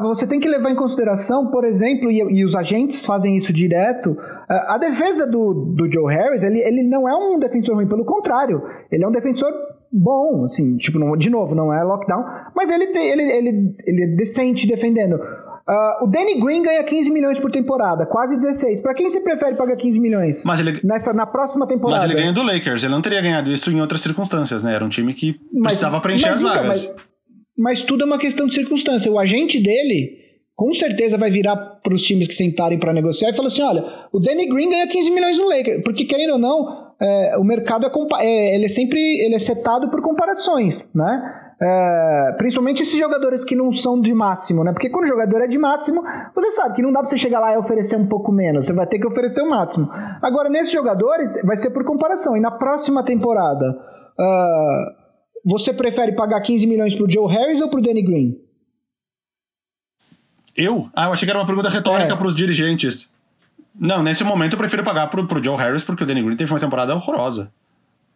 você tem que levar em consideração, por exemplo, e, os agentes fazem isso direto, a, defesa do, do Joe Harris, ele, ele não é um defensor ruim, pelo contrário, ele é um defensor bom, assim, tipo, não- de novo, não é lockdown, mas ele, ele, ele, ele é decente defendendo. Ah, o Danny Green ganha 15 milhões por temporada, quase 16. Pra quem você prefere pagar 15 milhões? Mas ele- Nessa, na próxima temporada. mas ele ganha do Lakers, ele não teria ganhado isso em outras circunstâncias, né? Era um time que precisava preencher mas as então, vagas. mas, mas tudo é uma questão de circunstância. O agente dele, com certeza, vai virar para os times que sentarem para negociar e falar assim: olha, o Danny Green ganha 15 milhões no Lakers. Porque, querendo ou não, é, o mercado é, é, ele é sempre ele é setado por comparações, né? É, principalmente esses jogadores que não são de máximo, né? Porque quando o jogador é de máximo, você sabe que não dá pra você chegar lá e oferecer um pouco menos. Você vai ter que oferecer o máximo. Agora, nesses jogadores, vai ser por comparação. E na próxima temporada, ah, você prefere pagar 15 milhões pro Joe Harris ou pro Danny Green? Eu? Ah, eu achei que era uma pergunta retórica É. para os dirigentes. Não, nesse momento eu prefiro pagar pro, pro Joe Harris porque o Danny Green teve uma temporada horrorosa.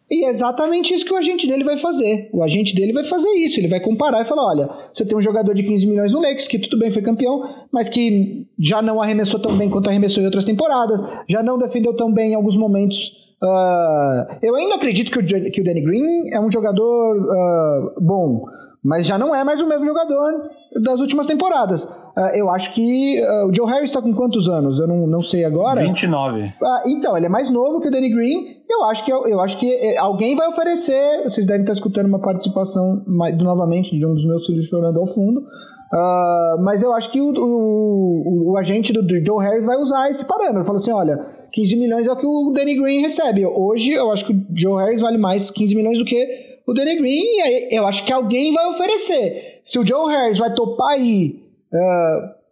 E é exatamente isso que o agente dele vai fazer. O agente dele vai fazer isso. Ele vai comparar e falar: olha, você tem um jogador de 15 milhões no Lakers, que tudo bem foi campeão, mas que já não arremessou tão bem quanto arremessou em outras temporadas, já não defendeu tão bem em alguns momentos. Ah, eu ainda acredito que o, que o Danny Green é um jogador ah, bom, mas já não é mais o mesmo jogador das últimas temporadas. Ah, eu acho que o Joe Harris está com quantos anos? Eu não, não sei agora. 29. Ah, então, ele é mais novo que o Danny Green. Eu acho que, eu acho que eh, alguém vai oferecer. Vocês devem estar escutando uma participação mais- novamente de um dos meus filhos chorando ao fundo. Mas eu acho que o, o, o agente do, do Joe Harris vai usar esse parâmetro. Fala assim: olha, 15 milhões é o que o Danny Green recebe. Hoje eu acho que o Joe Harris vale mais 15 milhões do que o Danny Green. E aí eu acho que alguém vai oferecer. Se o Joe Harris vai topar ir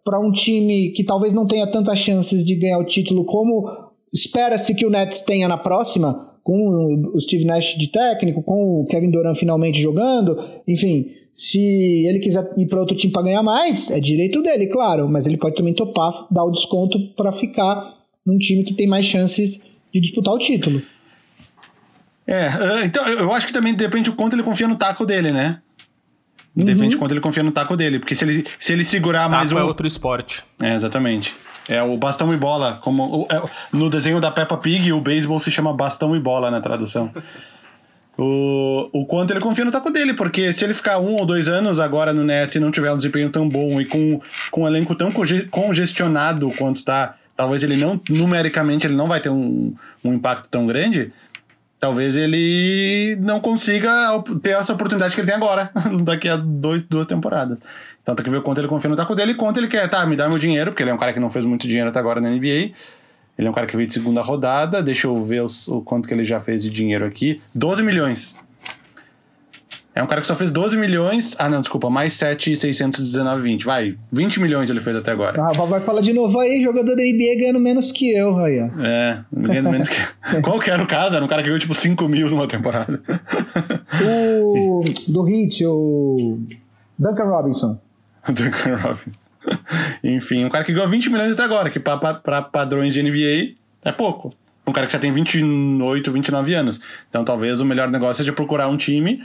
para um time que talvez não tenha tantas chances de ganhar o título como espera-se que o Nets tenha na próxima, com o Steve Nash de técnico, com o Kevin Durant finalmente jogando, enfim, se ele quiser ir para outro time para ganhar mais, é direito dele, claro, mas ele pode também topar, dar o desconto para ficar num time que tem mais chances de disputar o título. É, ah, então eu acho que também depende o quanto ele confia no taco dele, né? Depende do quanto ele confia no taco dele. Porque se ele, se ele segurar mais Taco um. é outro esporte. É, exatamente. É o bastão e bola. Como, o- é- no desenho da Peppa Pig, o beisebol se chama bastão e bola na tradução. O, o quanto ele confia no taco dele, porque se ele ficar um ou dois anos agora no Nets e não tiver um desempenho tão bom e com, com um elenco tão conge- congestionado quanto tá, talvez ele não, numericamente, ele não vai ter um, um impacto tão grande, talvez ele não consiga ter essa oportunidade que ele tem agora, daqui a dois, duas temporadas. Então tem que ver o quanto ele confia no taco dele e quanto ele quer, tá, me dá meu dinheiro, porque ele é um cara que não fez muito dinheiro até agora na NBA. Ele é um cara que veio de segunda rodada, deixa eu ver os- o quanto que ele já fez de dinheiro aqui. 12 milhões. É um cara que só fez 12 milhões. Ah, não, desculpa, mais 7,619,20. Vai, 20 milhões ele fez até agora. Ah, vai falar de novo aí, jogador da NBA ganhando menos que eu, aí. É, ganhando menos que Qual que era o caso? Era um cara que ganhou tipo 5 mil numa temporada. O do Hit, o Duncan Robinson. Duncan Robinson. Enfim, um cara que ganhou 20 milhões até agora, que para padrões de NBA é pouco. Um cara que já tem 28, 29 anos. Então talvez o melhor negócio seja procurar um time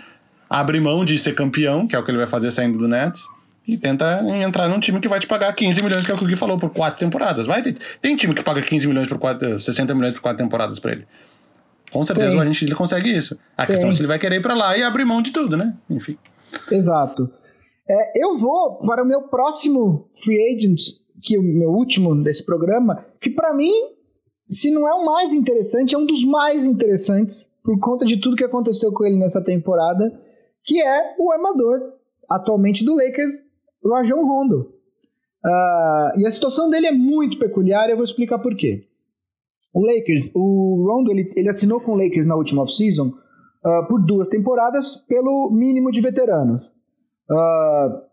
abre mão de ser campeão, que é o que ele vai fazer saindo do Nets, e tenta entrar num time que vai te pagar 15 milhões, que é o que o Gui falou, por quatro temporadas. Vai ter, tem time que paga 15 milhões por quatro, 60 milhões por quatro temporadas pra ele. Com certeza tem. a gente ele consegue isso. A tem. questão é se ele vai querer ir pra lá e abrir mão de tudo, né? Enfim. Exato. É, eu vou para o meu próximo free agent, que é o meu último desse programa, que para mim, se não é o mais interessante, é um dos mais interessantes, por conta de tudo que aconteceu com ele nessa temporada que é o armador atualmente do Lakers, Rajon Rondo. Uh, e a situação dele é muito peculiar e eu vou explicar por quê. O Lakers, o Rondo, ele, ele assinou com o Lakers na última off-season uh, por duas temporadas pelo mínimo de veteranos. Uh,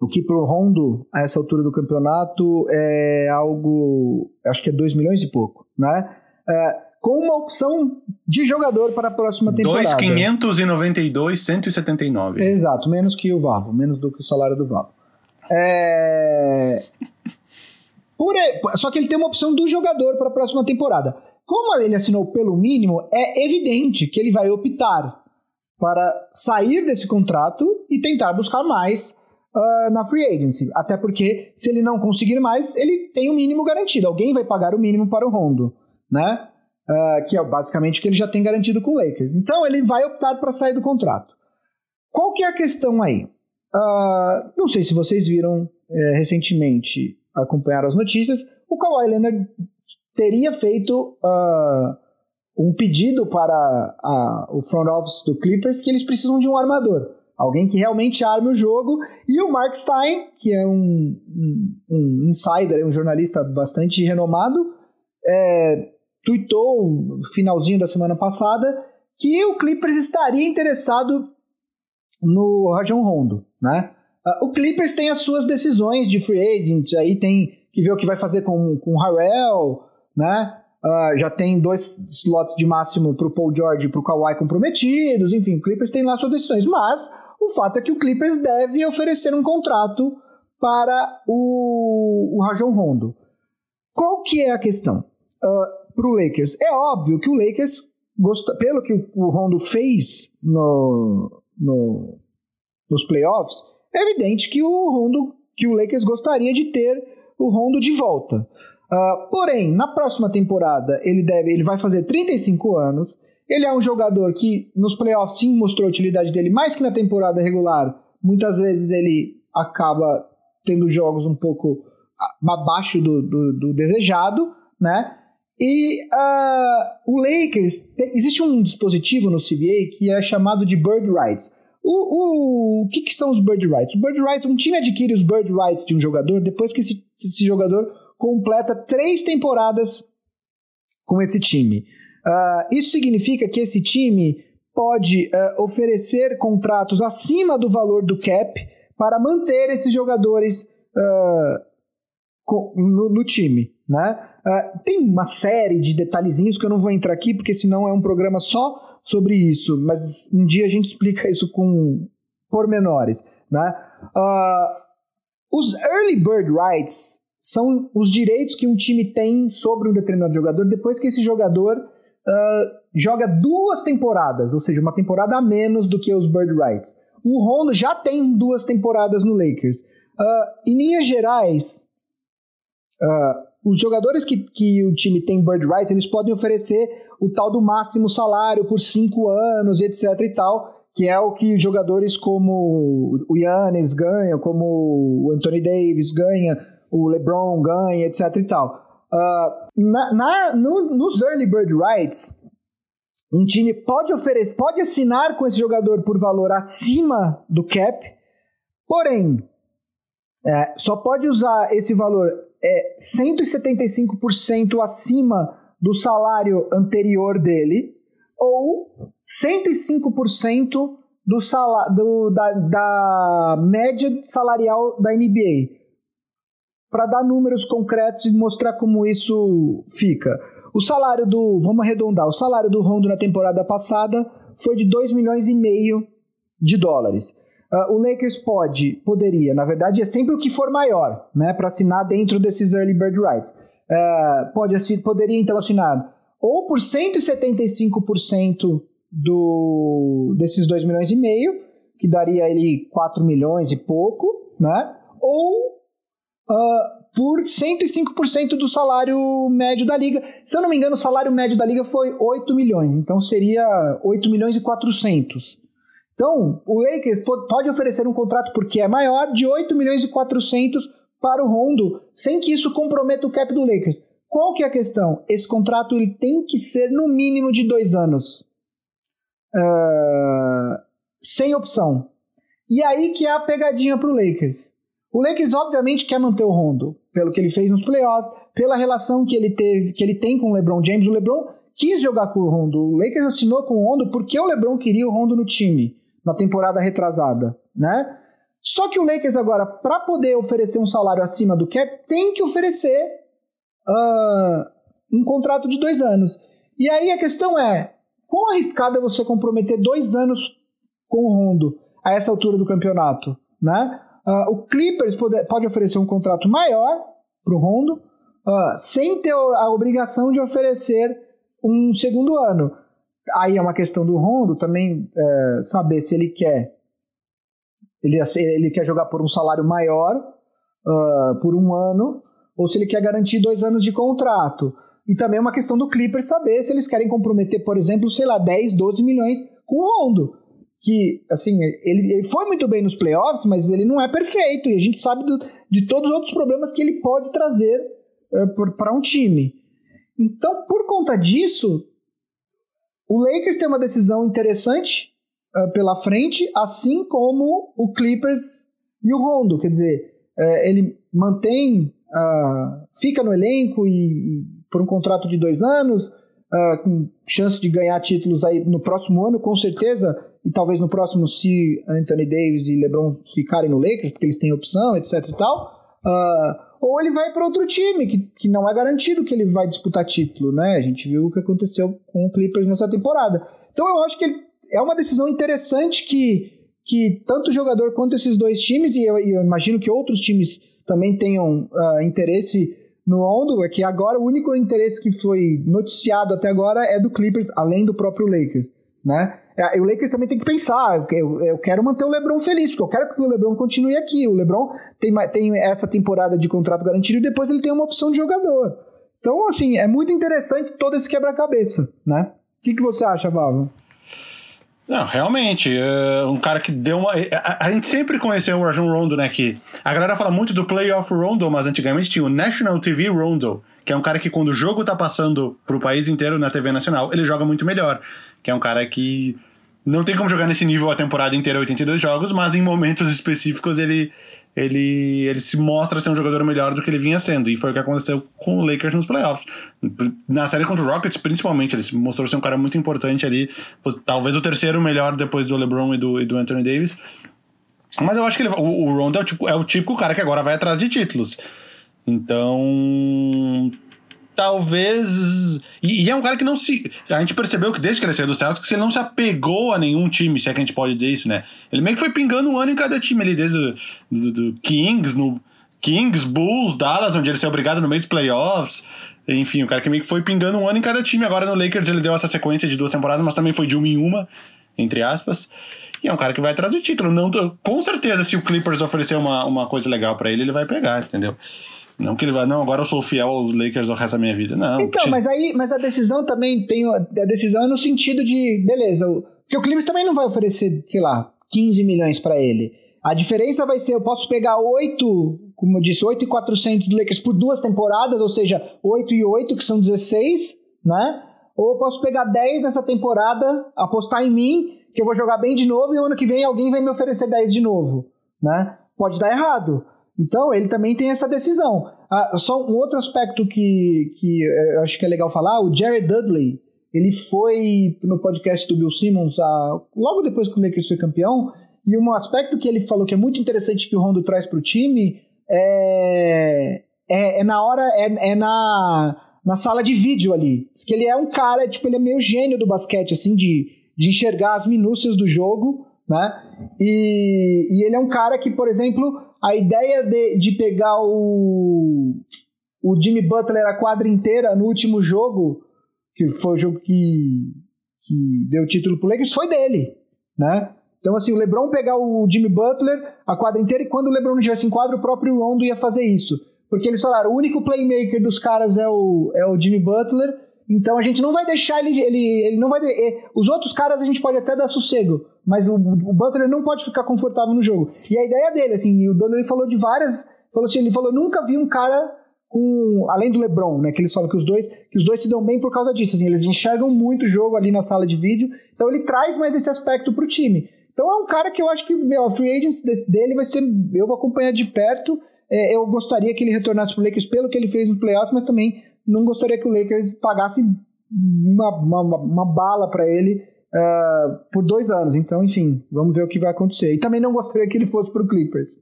o que para o Rondo, a essa altura do campeonato, é algo, acho que é 2 milhões e pouco, né? Uh, com uma opção de jogador para a próxima temporada. 2,592, 179. Exato, menos que o Vavo, menos do que o salário do Vavo. É... Por... Só que ele tem uma opção do jogador para a próxima temporada. Como ele assinou pelo mínimo, é evidente que ele vai optar para sair desse contrato e tentar buscar mais uh, na free agency. Até porque, se ele não conseguir mais, ele tem o mínimo garantido. Alguém vai pagar o mínimo para o Rondo, né? Uh, que é basicamente o que ele já tem garantido com o Lakers. Então ele vai optar para sair do contrato. Qual que é a questão aí? Uh, não sei se vocês viram é, recentemente, acompanharam as notícias, o Kawhi Leonard teria feito uh, um pedido para o front office do Clippers que eles precisam de um armador. Alguém que realmente arme o jogo. E o Mark Stein, que é um, um, um insider, um jornalista bastante renomado, é, no finalzinho da semana passada que o Clippers estaria interessado no Rajon Rondo, né? Uh, o Clippers tem as suas decisões de free agent, aí tem que ver o que vai fazer com, com o Harrell, né? Uh, já tem dois slots de máximo para o Paul George e para o Kawhi comprometidos, enfim, o Clippers tem lá suas decisões, mas o fato é que o Clippers deve oferecer um contrato para o, o Rajon Rondo. Qual que é a questão? Uh, para o Lakers. É óbvio que o Lakers, gosta, pelo que o Rondo fez no, no, nos playoffs, é evidente que o Rondo, que o Lakers gostaria de ter o Rondo de volta. Uh, porém, na próxima temporada ele deve, ele vai fazer 35 anos. Ele é um jogador que nos playoffs sim mostrou a utilidade dele mais que na temporada regular. Muitas vezes ele acaba tendo jogos um pouco abaixo do, do, do desejado, né? E uh, o Lakers, existe um dispositivo no CBA que é chamado de Bird Rights. O, o, o que, que, são os Bird Rights? O Bird Rights, um time adquire os Bird Rights de um jogador depois que esse, esse jogador completa três temporadas com esse time. Uh, isso significa que esse time pode uh, oferecer contratos acima do valor do cap para manter esses jogadores no, no, time, né? Uh, tem uma série de detalhezinhos que eu não vou entrar aqui, porque senão é um programa só sobre isso, mas um dia a gente explica isso com pormenores. Né? Uh, os Early Bird Rights são os direitos que um time tem sobre um determinado jogador depois que esse jogador uh, joga duas temporadas, ou seja, uma temporada a menos do que os Bird Rights. O Rondo já tem duas temporadas no Lakers. em linhas gerais, Uh, os jogadores que, que o time tem bird rights, eles podem oferecer o tal do máximo salário por cinco anos, etc e tal, que é o que jogadores como o Yannis ganham, como o Anthony Davis ganha, o LeBron ganha, etc e tal. Uh, na, na no, nos early bird rights, um time pode oferecer, pode assinar com esse jogador por valor acima do cap, porém, é, só pode usar esse valor é 175% acima do salário anterior dele ou 105% do, do da, da média salarial da NBA. Para dar números concretos e mostrar como isso fica. O salário do. Vamos arredondar. O salário do Rondo na temporada passada foi de 2 milhões e meio de dólares. Uh, o Lakers pode, poderia, na verdade é sempre o que for maior, né, para assinar dentro desses early bird rights. Uh, pode, poderia então assinar ou por 175% do, desses 2 milhões e meio, que daria ele 4 milhões e pouco, né? Ou uh, por 105% do salário médio da liga. Se eu não me engano, o salário médio da liga foi 8 milhões, então seria 8 milhões e 400. Então, o Lakers pode oferecer um contrato porque é maior de 8 milhões e 400 para o Rondo, sem que isso comprometa o cap do Lakers. Qual que é a questão? Esse contrato ele tem que ser no mínimo de dois anos. Uh, sem opção. E aí que é a pegadinha para o Lakers. O Lakers obviamente quer manter o Rondo, pelo que ele fez nos playoffs, pela relação que ele teve, que ele tem com o LeBron James. O LeBron quis jogar com o Rondo. O Lakers assinou com o Rondo porque o LeBron queria o Rondo no time na temporada retrasada, né? Só que o Lakers agora, para poder oferecer um salário acima do cap, tem que oferecer uh, um contrato de dois anos. E aí a questão é, quão arriscado é você comprometer dois anos com o Rondo a essa altura do campeonato, né? Uh, o Clippers pode, pode, oferecer um contrato maior para o Rondo, uh, sem ter a obrigação de oferecer um segundo ano. Aí é uma questão do Rondo também é, saber se ele quer ele, ele quer jogar por um salário maior uh, por um ano ou se ele quer garantir dois anos de contrato. E também é uma questão do Clippers saber se eles querem comprometer, por exemplo, sei lá, 10, 12 milhões com o Rondo. Que, assim, ele, ele foi muito bem nos playoffs, mas ele não é perfeito. E a gente sabe do, de todos os outros problemas que ele pode trazer uh, para um time. Então, por conta disso, o Lakers tem uma decisão interessante uh, pela frente, assim como o Clippers e o Rondo. Quer dizer, uh, ele mantém, uh, fica no elenco e, e, por um contrato de dois anos, com chance de ganhar títulos aí no próximo ano, com certeza, e talvez no próximo se Anthony Davis e LeBron ficarem no Lakers, porque eles têm opção, etc e tal. Uh, ou ele vai para outro time, que, que não é garantido que ele vai disputar título, né? A gente viu o que aconteceu com o Clippers nessa temporada. Então eu acho que ele, é uma decisão interessante que, que tanto o jogador quanto esses dois times, e eu, e eu imagino que outros times também tenham uh, interesse no Ondo, é que agora o único interesse que foi noticiado até agora é do Clippers, além do próprio Lakers, né? É, o Lakers também tem que pensar, eu, eu quero manter o LeBron feliz, porque eu quero que o LeBron continue aqui. O LeBron tem, tem essa temporada de contrato garantido e depois ele tem uma opção de jogador. Então, assim, é muito interessante todo esse quebra-cabeça, né? O que, que você acha, Vavo? Não, realmente, é um cara que deu uma. A, a, gente sempre conheceu o Rajon Rondo, né? Que a galera fala muito do Playoff Rondo, mas antigamente tinha o National TV Rondo, que é um cara que quando o jogo tá passando pro país inteiro na TV nacional, ele joga muito melhor que é um cara que não tem como jogar nesse nível a temporada inteira, 82 jogos, mas em momentos específicos ele, ele, ele se mostra ser um jogador melhor do que ele vinha sendo. E foi o que aconteceu com o Lakers nos playoffs. Na série contra o Rockets, principalmente, ele se mostrou ser um cara muito importante ali. Talvez o terceiro melhor depois do LeBron e do, e do Anthony Davis. Mas eu acho que ele, o, o Rondo é o, tipo, é o típico cara que agora vai atrás de títulos. Então, talvez. E, e, é um cara que não se. A gente percebeu que desde que ele saiu do Celtics, ele não se apegou a nenhum time, se é que a gente pode dizer isso, né? Ele meio que foi pingando um ano em cada time ali, desde o do, do Kings, no Kings, Bulls, Dallas, onde ele saiu obrigado no meio dos playoffs. Enfim, o cara que meio que foi pingando um ano em cada time. Agora no Lakers ele deu essa sequência de duas temporadas, mas também foi de uma em uma, entre aspas. E é um cara que vai trazer título. Não, com certeza, se o Clippers oferecer uma, uma coisa legal para ele, ele vai pegar, entendeu? Não que ele vai, não, agora eu sou fiel aos Lakers o resto da minha vida. Não. Então, mas aí, mas a decisão também tem. A decisão é no sentido de, beleza, porque o Clippers também não vai oferecer, sei lá, 15 milhões para ele. A diferença vai ser, eu posso pegar 8, como eu disse, 8 e 400 do Lakers por duas temporadas, ou seja, 8 e 8, que são 16, né? Ou eu posso pegar 10 nessa temporada, apostar em mim, que eu vou jogar bem de novo, e o ano que vem alguém vai me oferecer 10 de novo, né? Pode dar errado. Então, ele também tem essa decisão. Ah, só um outro aspecto que, que eu acho que é legal falar: o Jared Dudley, ele foi no podcast do Bill Simmons a, logo depois que o Lakers foi campeão, e um aspecto que ele falou que é muito interessante que o Rondo traz para o time é, é, é, na hora, é, é na, na sala de vídeo ali. Diz que ele é um cara, tipo, ele é meio gênio do basquete, assim, de, de enxergar as minúcias do jogo, né? E, e ele é um cara que, por exemplo, a ideia de, de pegar o, o Jimmy Butler a quadra inteira no último jogo, que foi o jogo que, que deu o título pro Lakers, foi dele, né? Então, assim, o LeBron pegar o Jimmy Butler a quadra inteira e quando o LeBron não estivesse em quadra, o próprio Rondo ia fazer isso. Porque eles falaram, o único playmaker dos caras é o, é o Jimmy Butler, então a gente não vai deixar ele. ele, ele não vai. Ele, os outros caras a gente pode até dar sossego, mas o, o Butler não pode ficar confortável no jogo. E a ideia dele, assim, o Dono ele falou de várias. Falou assim, ele falou, nunca vi um cara com. Além do LeBron, né? Que eles falam que os dois, que os dois se dão bem por causa disso. Assim, eles enxergam muito o jogo ali na sala de vídeo. Então ele traz mais esse aspecto pro time. Então é um cara que eu acho que meu, a free agency dele vai ser. Eu vou acompanhar de perto. É, eu gostaria que ele retornasse pro Lakers pelo que ele fez no playoffs, mas também não gostaria que o Lakers pagasse uma, uma, uma bala para ele uh, por dois anos. Então, enfim, vamos ver o que vai acontecer. E também não gostaria que ele fosse pro Clippers.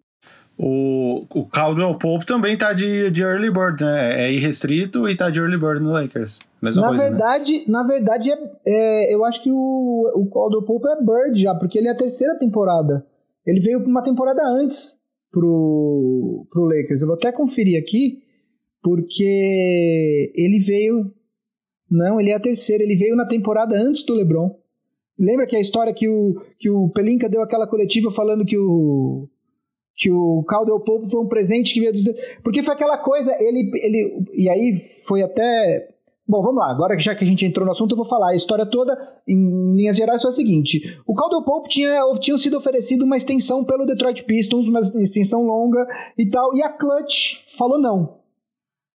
O, o Caldwell Pope também tá de, de early bird, né? É irrestrito e tá de early bird no Lakers. Mesma na coisa, né? verdade, né? na verdade, é, é, eu acho que o, o Caldwell Pope é bird já, porque ele é a terceira temporada. Ele veio uma temporada antes pro, pro Lakers. Eu vou até conferir aqui, porque ele veio. Não, ele é a terceira. Ele veio na temporada antes do LeBron. Lembra que a história que o, que o Pelinka deu aquela coletiva falando que o que o Caldwell Pope foi um presente que veio dos... Porque foi aquela coisa, ele, ele... E aí foi até... Bom, vamos lá, agora já que a gente entrou no assunto, eu vou falar. A história toda, em linhas gerais, foi a seguinte. O Caldwell Pope tinha, tinha sido oferecido uma extensão pelo Detroit Pistons, uma extensão longa e tal, e a Clutch falou não.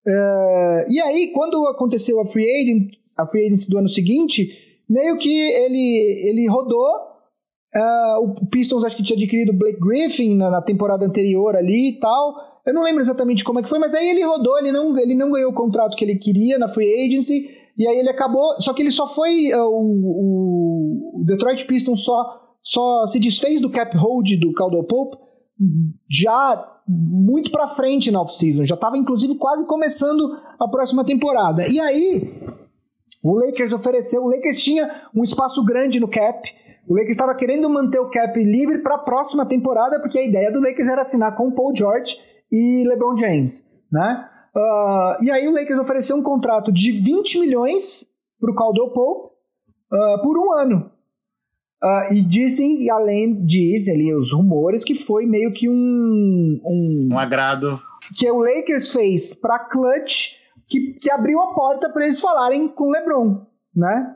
Uh, e aí, quando aconteceu a free, agent, a free agency do ano seguinte, meio que ele, ele rodou Uh, o Pistons acho que tinha adquirido Blake Griffin na, na, temporada anterior ali e tal. Eu não lembro exatamente como é que foi, mas aí ele rodou, ele não, ele não ganhou o contrato que ele queria na free agency, e aí ele acabou. Só que ele só foi. Uh, o, o, Detroit Pistons só, só se desfez do cap hold do Caldwell Pope já muito para frente na off-season. Já estava inclusive quase começando a próxima temporada. E aí. O Lakers ofereceu, o Lakers tinha um espaço grande no cap, o Lakers estava querendo manter o cap livre para a próxima temporada, porque a ideia do Lakers era assinar com Paul George e LeBron James, né? Uh, e aí o Lakers ofereceu um contrato de 20 milhões para o Caldwell Pope uh, por um ano. Uh, e dizem, e além dizem ali os rumores, que foi meio que um... Um, um agrado. Que o Lakers fez para Clutch, que, que abriu a porta para eles falarem com o LeBron, né?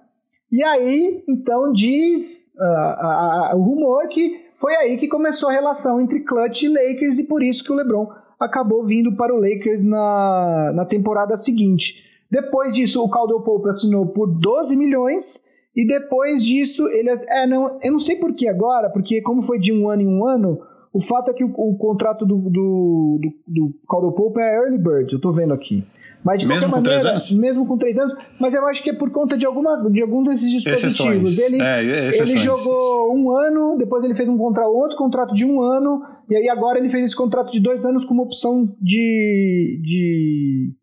E aí, então, diz uh, o rumor que foi aí que começou a relação entre Clutch e Lakers e por isso que o LeBron acabou vindo para o Lakers na, na temporada seguinte. Depois disso, o Caldwell Pope assinou por 12 milhões e depois disso ele é não eu não sei por que agora porque como foi de um ano em um ano o fato é que o, o contrato do, do, do, do Caldwell Pope é early bird eu tô vendo aqui mas de mesmo qualquer maneira, mesmo com três anos, mas eu acho que é por conta de, alguma, de algum desses dispositivos. Exceções. Ele, é, ele jogou um ano, depois ele fez um contrato, outro contrato de um ano, e aí agora ele fez esse contrato de dois anos com uma opção de, de,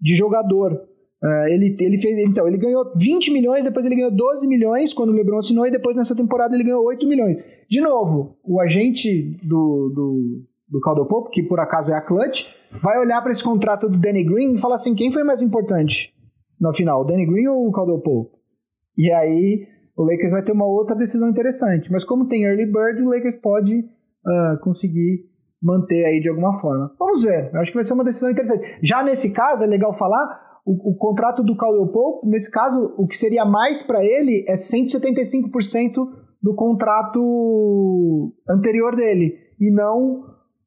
de jogador. Uh, ele, ele fez, então, ele ganhou 20 milhões, depois ele ganhou 12 milhões quando o LeBron assinou, e depois nessa temporada ele ganhou 8 milhões. De novo, o agente do, do, do Caldwell Pope, que por acaso é a Clutch, vai olhar para esse contrato do Danny Green e falar assim: quem foi mais importante no final, o Danny Green ou o Caldwell Pope? E aí o Lakers vai ter uma outra decisão interessante. Mas como tem early bird, o Lakers pode uh, conseguir manter aí de alguma forma. Vamos ver. Eu acho que vai ser uma decisão interessante. Já nesse caso, é legal falar. O, o contrato do Caldwell Pope, nesse caso, o que seria mais para ele é 175% do contrato anterior dele, e não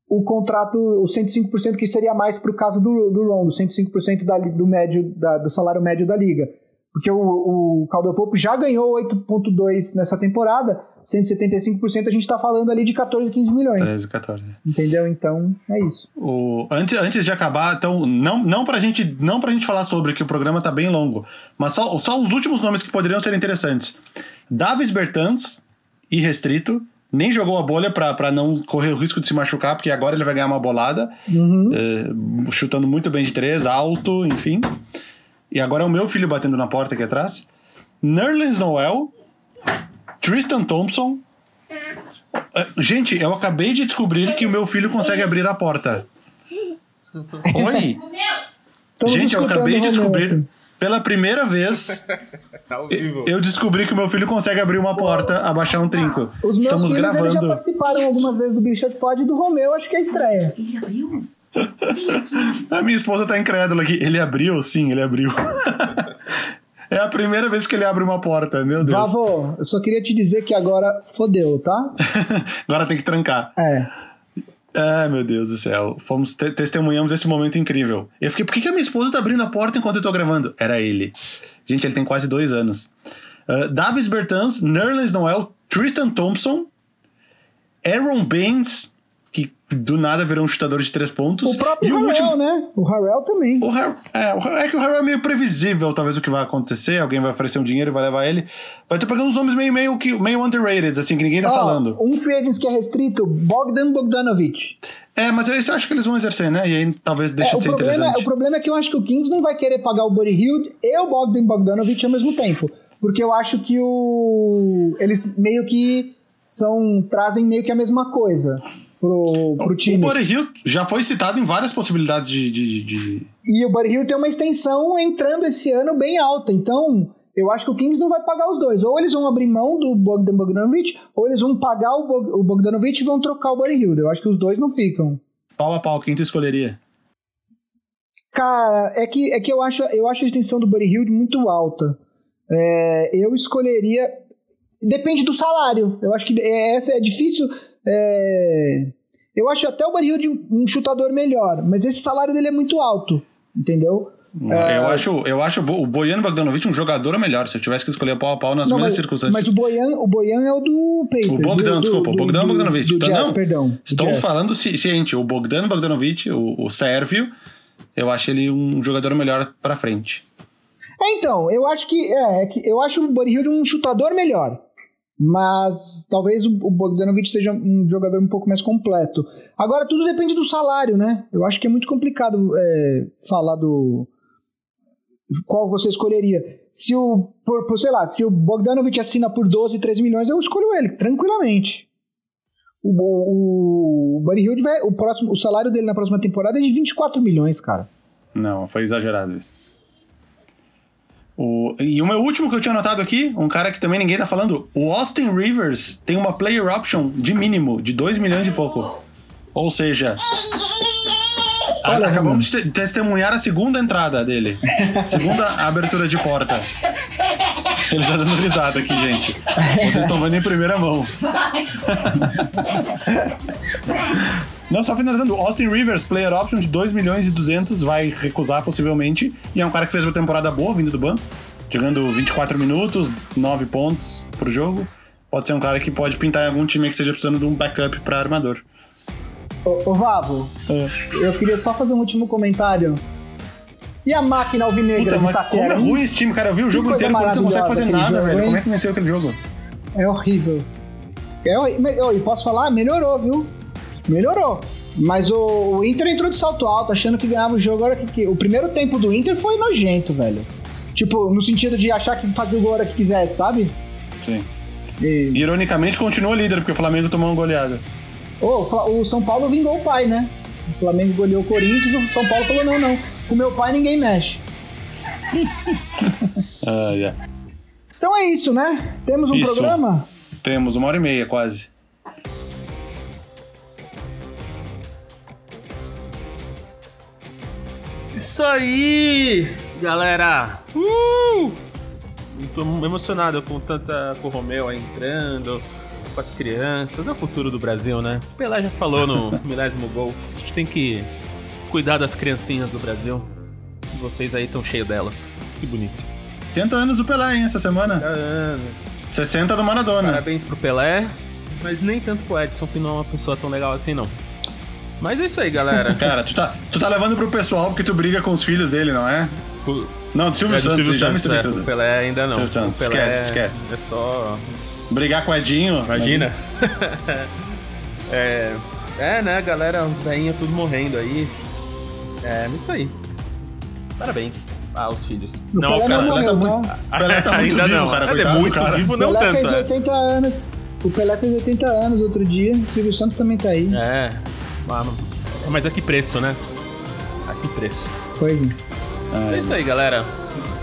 o contrato, o 105% que seria mais para o caso do, do Rondo, 105% da, do, médio, da, do salário médio da liga. Porque o, o Caldwell Pope já ganhou 8,2 nessa temporada, 175% a gente tá falando ali de 14, 15 milhões. 13, 14. Entendeu? Então, é isso. O, antes, antes de acabar, então, não, não, pra gente, não pra gente falar sobre, que o programa tá bem longo, mas só, só os últimos nomes que poderiam ser interessantes. Davis Bertans, irrestrito, nem jogou a bolha pra não correr o risco de se machucar, porque agora ele vai ganhar uma bolada, eh, chutando muito bem de três, alto, enfim. E agora é o meu filho batendo na porta aqui atrás. Nerlens Noel, Tristan Thompson. Eh, Gente, eu acabei de descobrir que o meu filho consegue abrir a porta. Oi! Estamos Gente, eu acabei de descobrir. Pela primeira vez, Tá ao vivo. eu descobri que o meu filho consegue abrir uma porta, abaixar um trinco. Os meus Estamos filhos eles já gravando. participaram algumas vezes do Bichot Pod e do Romeu, acho que é a estreia. Ele abriu? A minha esposa tá incrédula aqui. Ele abriu? Sim, ele abriu. é a primeira vez que ele abre uma porta, meu Deus. Vavô, eu só queria te dizer que agora fodeu, tá? Agora tem que trancar. É. Ai, meu Deus do céu. Fomos te testemunhamos esse momento incrível. Eu fiquei, por que, que a minha esposa tá abrindo a porta enquanto eu tô gravando? Era ele. Gente, ele tem quase dois anos. Uh, Davis Bertans, Nerlens Noel, Tristan Thompson, Aaron Baines, do nada virou um chutador de três pontos. O próprio e o Harrell, último. né? O Harrell também. O Har é, é que o Harrell é meio previsível, talvez, o que vai acontecer. Alguém vai oferecer um dinheiro e vai levar ele. Vai ter pegando uns nomes meio, meio, que- meio underrated, assim, que ninguém tá Ó, falando. Um free agent que é restrito, Bogdan Bogdanovic. É, mas esse eu acho que eles vão exercer, né? E aí talvez deixe É, de ser problema, interessante. o problema é que eu acho que o Kings não vai querer pagar o Buddy Hield e o Bogdan Bogdanovic ao mesmo tempo. Porque eu acho que o. Eles meio que são. trazem meio que a mesma coisa pro, pro O time. Buddy Hill já foi citado em várias possibilidades de. de, de- E o Buddy Hield tem uma extensão entrando esse ano bem alta. Então, eu acho que o Kings não vai pagar os dois. Ou eles vão abrir mão do Bogdan Bogdanovic, ou eles vão pagar o, Bog- o Bogdanovic e vão trocar o Buddy Hield. Eu acho que os dois não ficam. Pau a pau, quem tu escolheria? Cara, é que, é que eu, acho, eu acho a extensão do Buddy Hield muito alta. É, eu escolheria. Depende do salário. Eu acho que é- essa é difícil. É, eu acho até o Buddy Hield um chutador melhor, mas esse salário dele é muito alto. Entendeu? É. Eu acho, eu acho o Boiano Bogdanovic um jogador melhor. Se eu tivesse que escolher pau a pau nas Não, mesmas mas, circunstâncias. mas o Boyan, o Boyan é o do Pacers. O Bogdan, do, do, desculpa, o do- Bogdan do- Bogdanovic. Do Então, Jazz, não, perdão. do Estou falando ci- ciente. O Bogdan Bogdanovic, o, o sérvio, eu acho ele um jogador melhor pra frente. É, então, eu acho que, é, é que eu acho o Buddy Hield um chutador melhor. Mas talvez o Bogdanovic seja um jogador um pouco mais completo. Agora, tudo depende do salário, né? Eu acho que é muito complicado é, falar do. Qual você escolheria. Se o. Por, por, sei lá, se o Bogdanovic assina por 12, 13 milhões, eu escolho ele, tranquilamente. O, o, o Buddy. O, próximo, o salário dele na próxima temporada é de 24 milhões, cara. Não, foi exagerado isso. O, e o meu último que eu tinha anotado aqui, um cara que também ninguém tá falando, o Austin Rivers tem uma player option de mínimo de 2 milhões e pouco. Ou seja, a- Olha, acabamos de te- testemunhar a segunda entrada dele. segunda abertura de porta. Ele tá dando risada aqui, gente. Vocês estão vendo em primeira mão. Não, só finalizando. Austin Rivers, player option de 2 milhões e 200, vai recusar possivelmente. E é um cara que fez uma temporada boa vindo do banco. Jogando 24 minutos, 9 pontos pro jogo. Pode ser um cara que pode pintar em algum time que esteja precisando de um backup pra armador. Ô, ô Vavo, É. eu queria só fazer um último comentário. E a máquina alvinegra Puta, de mas como Itaquera? é ruim esse time, cara. Eu vi o jogo coisa inteiro você não consegue fazer nada, jogo, velho. hein? Como é que venceu aquele jogo? É horrível. É, e posso falar? Melhorou, viu? Melhorou. Mas o, o Inter entrou de salto alto, achando que ganhava o jogo. Agora que, que- o primeiro tempo do Inter foi nojento, velho. Tipo, no sentido de achar que fazia o gol hora que quisesse, sabe? Sim. E, Ironicamente, continua líder, porque o Flamengo tomou uma goleada. Ô, o Fla- o São Paulo vingou o pai, né? O Flamengo goleou o Corinthians, o São Paulo falou: não, não. Com meu pai ninguém mexe. Ah, yeah. Então é isso, né? Temos um Isso. programa? Temos uma hora e meia, quase. Isso aí, galera! Uh! Tô emocionado com tanta com o Romeu aí entrando, com as crianças. É o futuro do Brasil, né? O Pelé já falou no milésimo gol. A gente tem que cuidar das criancinhas do Brasil. Vocês aí estão cheios delas. Que bonito. 80 anos do Pelé, hein, essa semana. Anos. 60 do Maradona. Parabéns pro Pelé, mas nem tanto pro Edson, que não é uma pessoa tão legal assim, não. Mas é isso aí, galera. Cara, tu tá, tu tá levando pro pessoal porque tu briga com os filhos dele, não é? O- Não, do Silvio é do Santos, Silvio Santos, é. tudo. O Pelé ainda não. Silvio Santos, O Pelé esquece, é- esquece. É só... Brigar com o Edinho. Imagina. é, é, né, galera, uns velhinhos tudo morrendo aí. É, isso aí. Parabéns aos filhos. O Pelé não cara, morreu, tá muito- tá? Pelé tá muito ainda vivo, não. cara, Ele é muito cara. vivo, O não Pelé tanto. fez é. 80 anos. O Pelé fez 80 anos outro dia. O Silvio Santos também tá aí. É, mano. Mas a que preço, né? A que preço. Pois é. É isso aí, galera.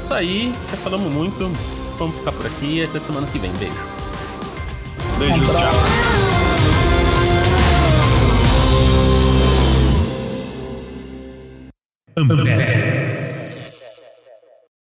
Isso aí, já falamos muito. Vamos ficar por aqui. Até semana que vem. Beijo. Beijos, tchau. Ambev.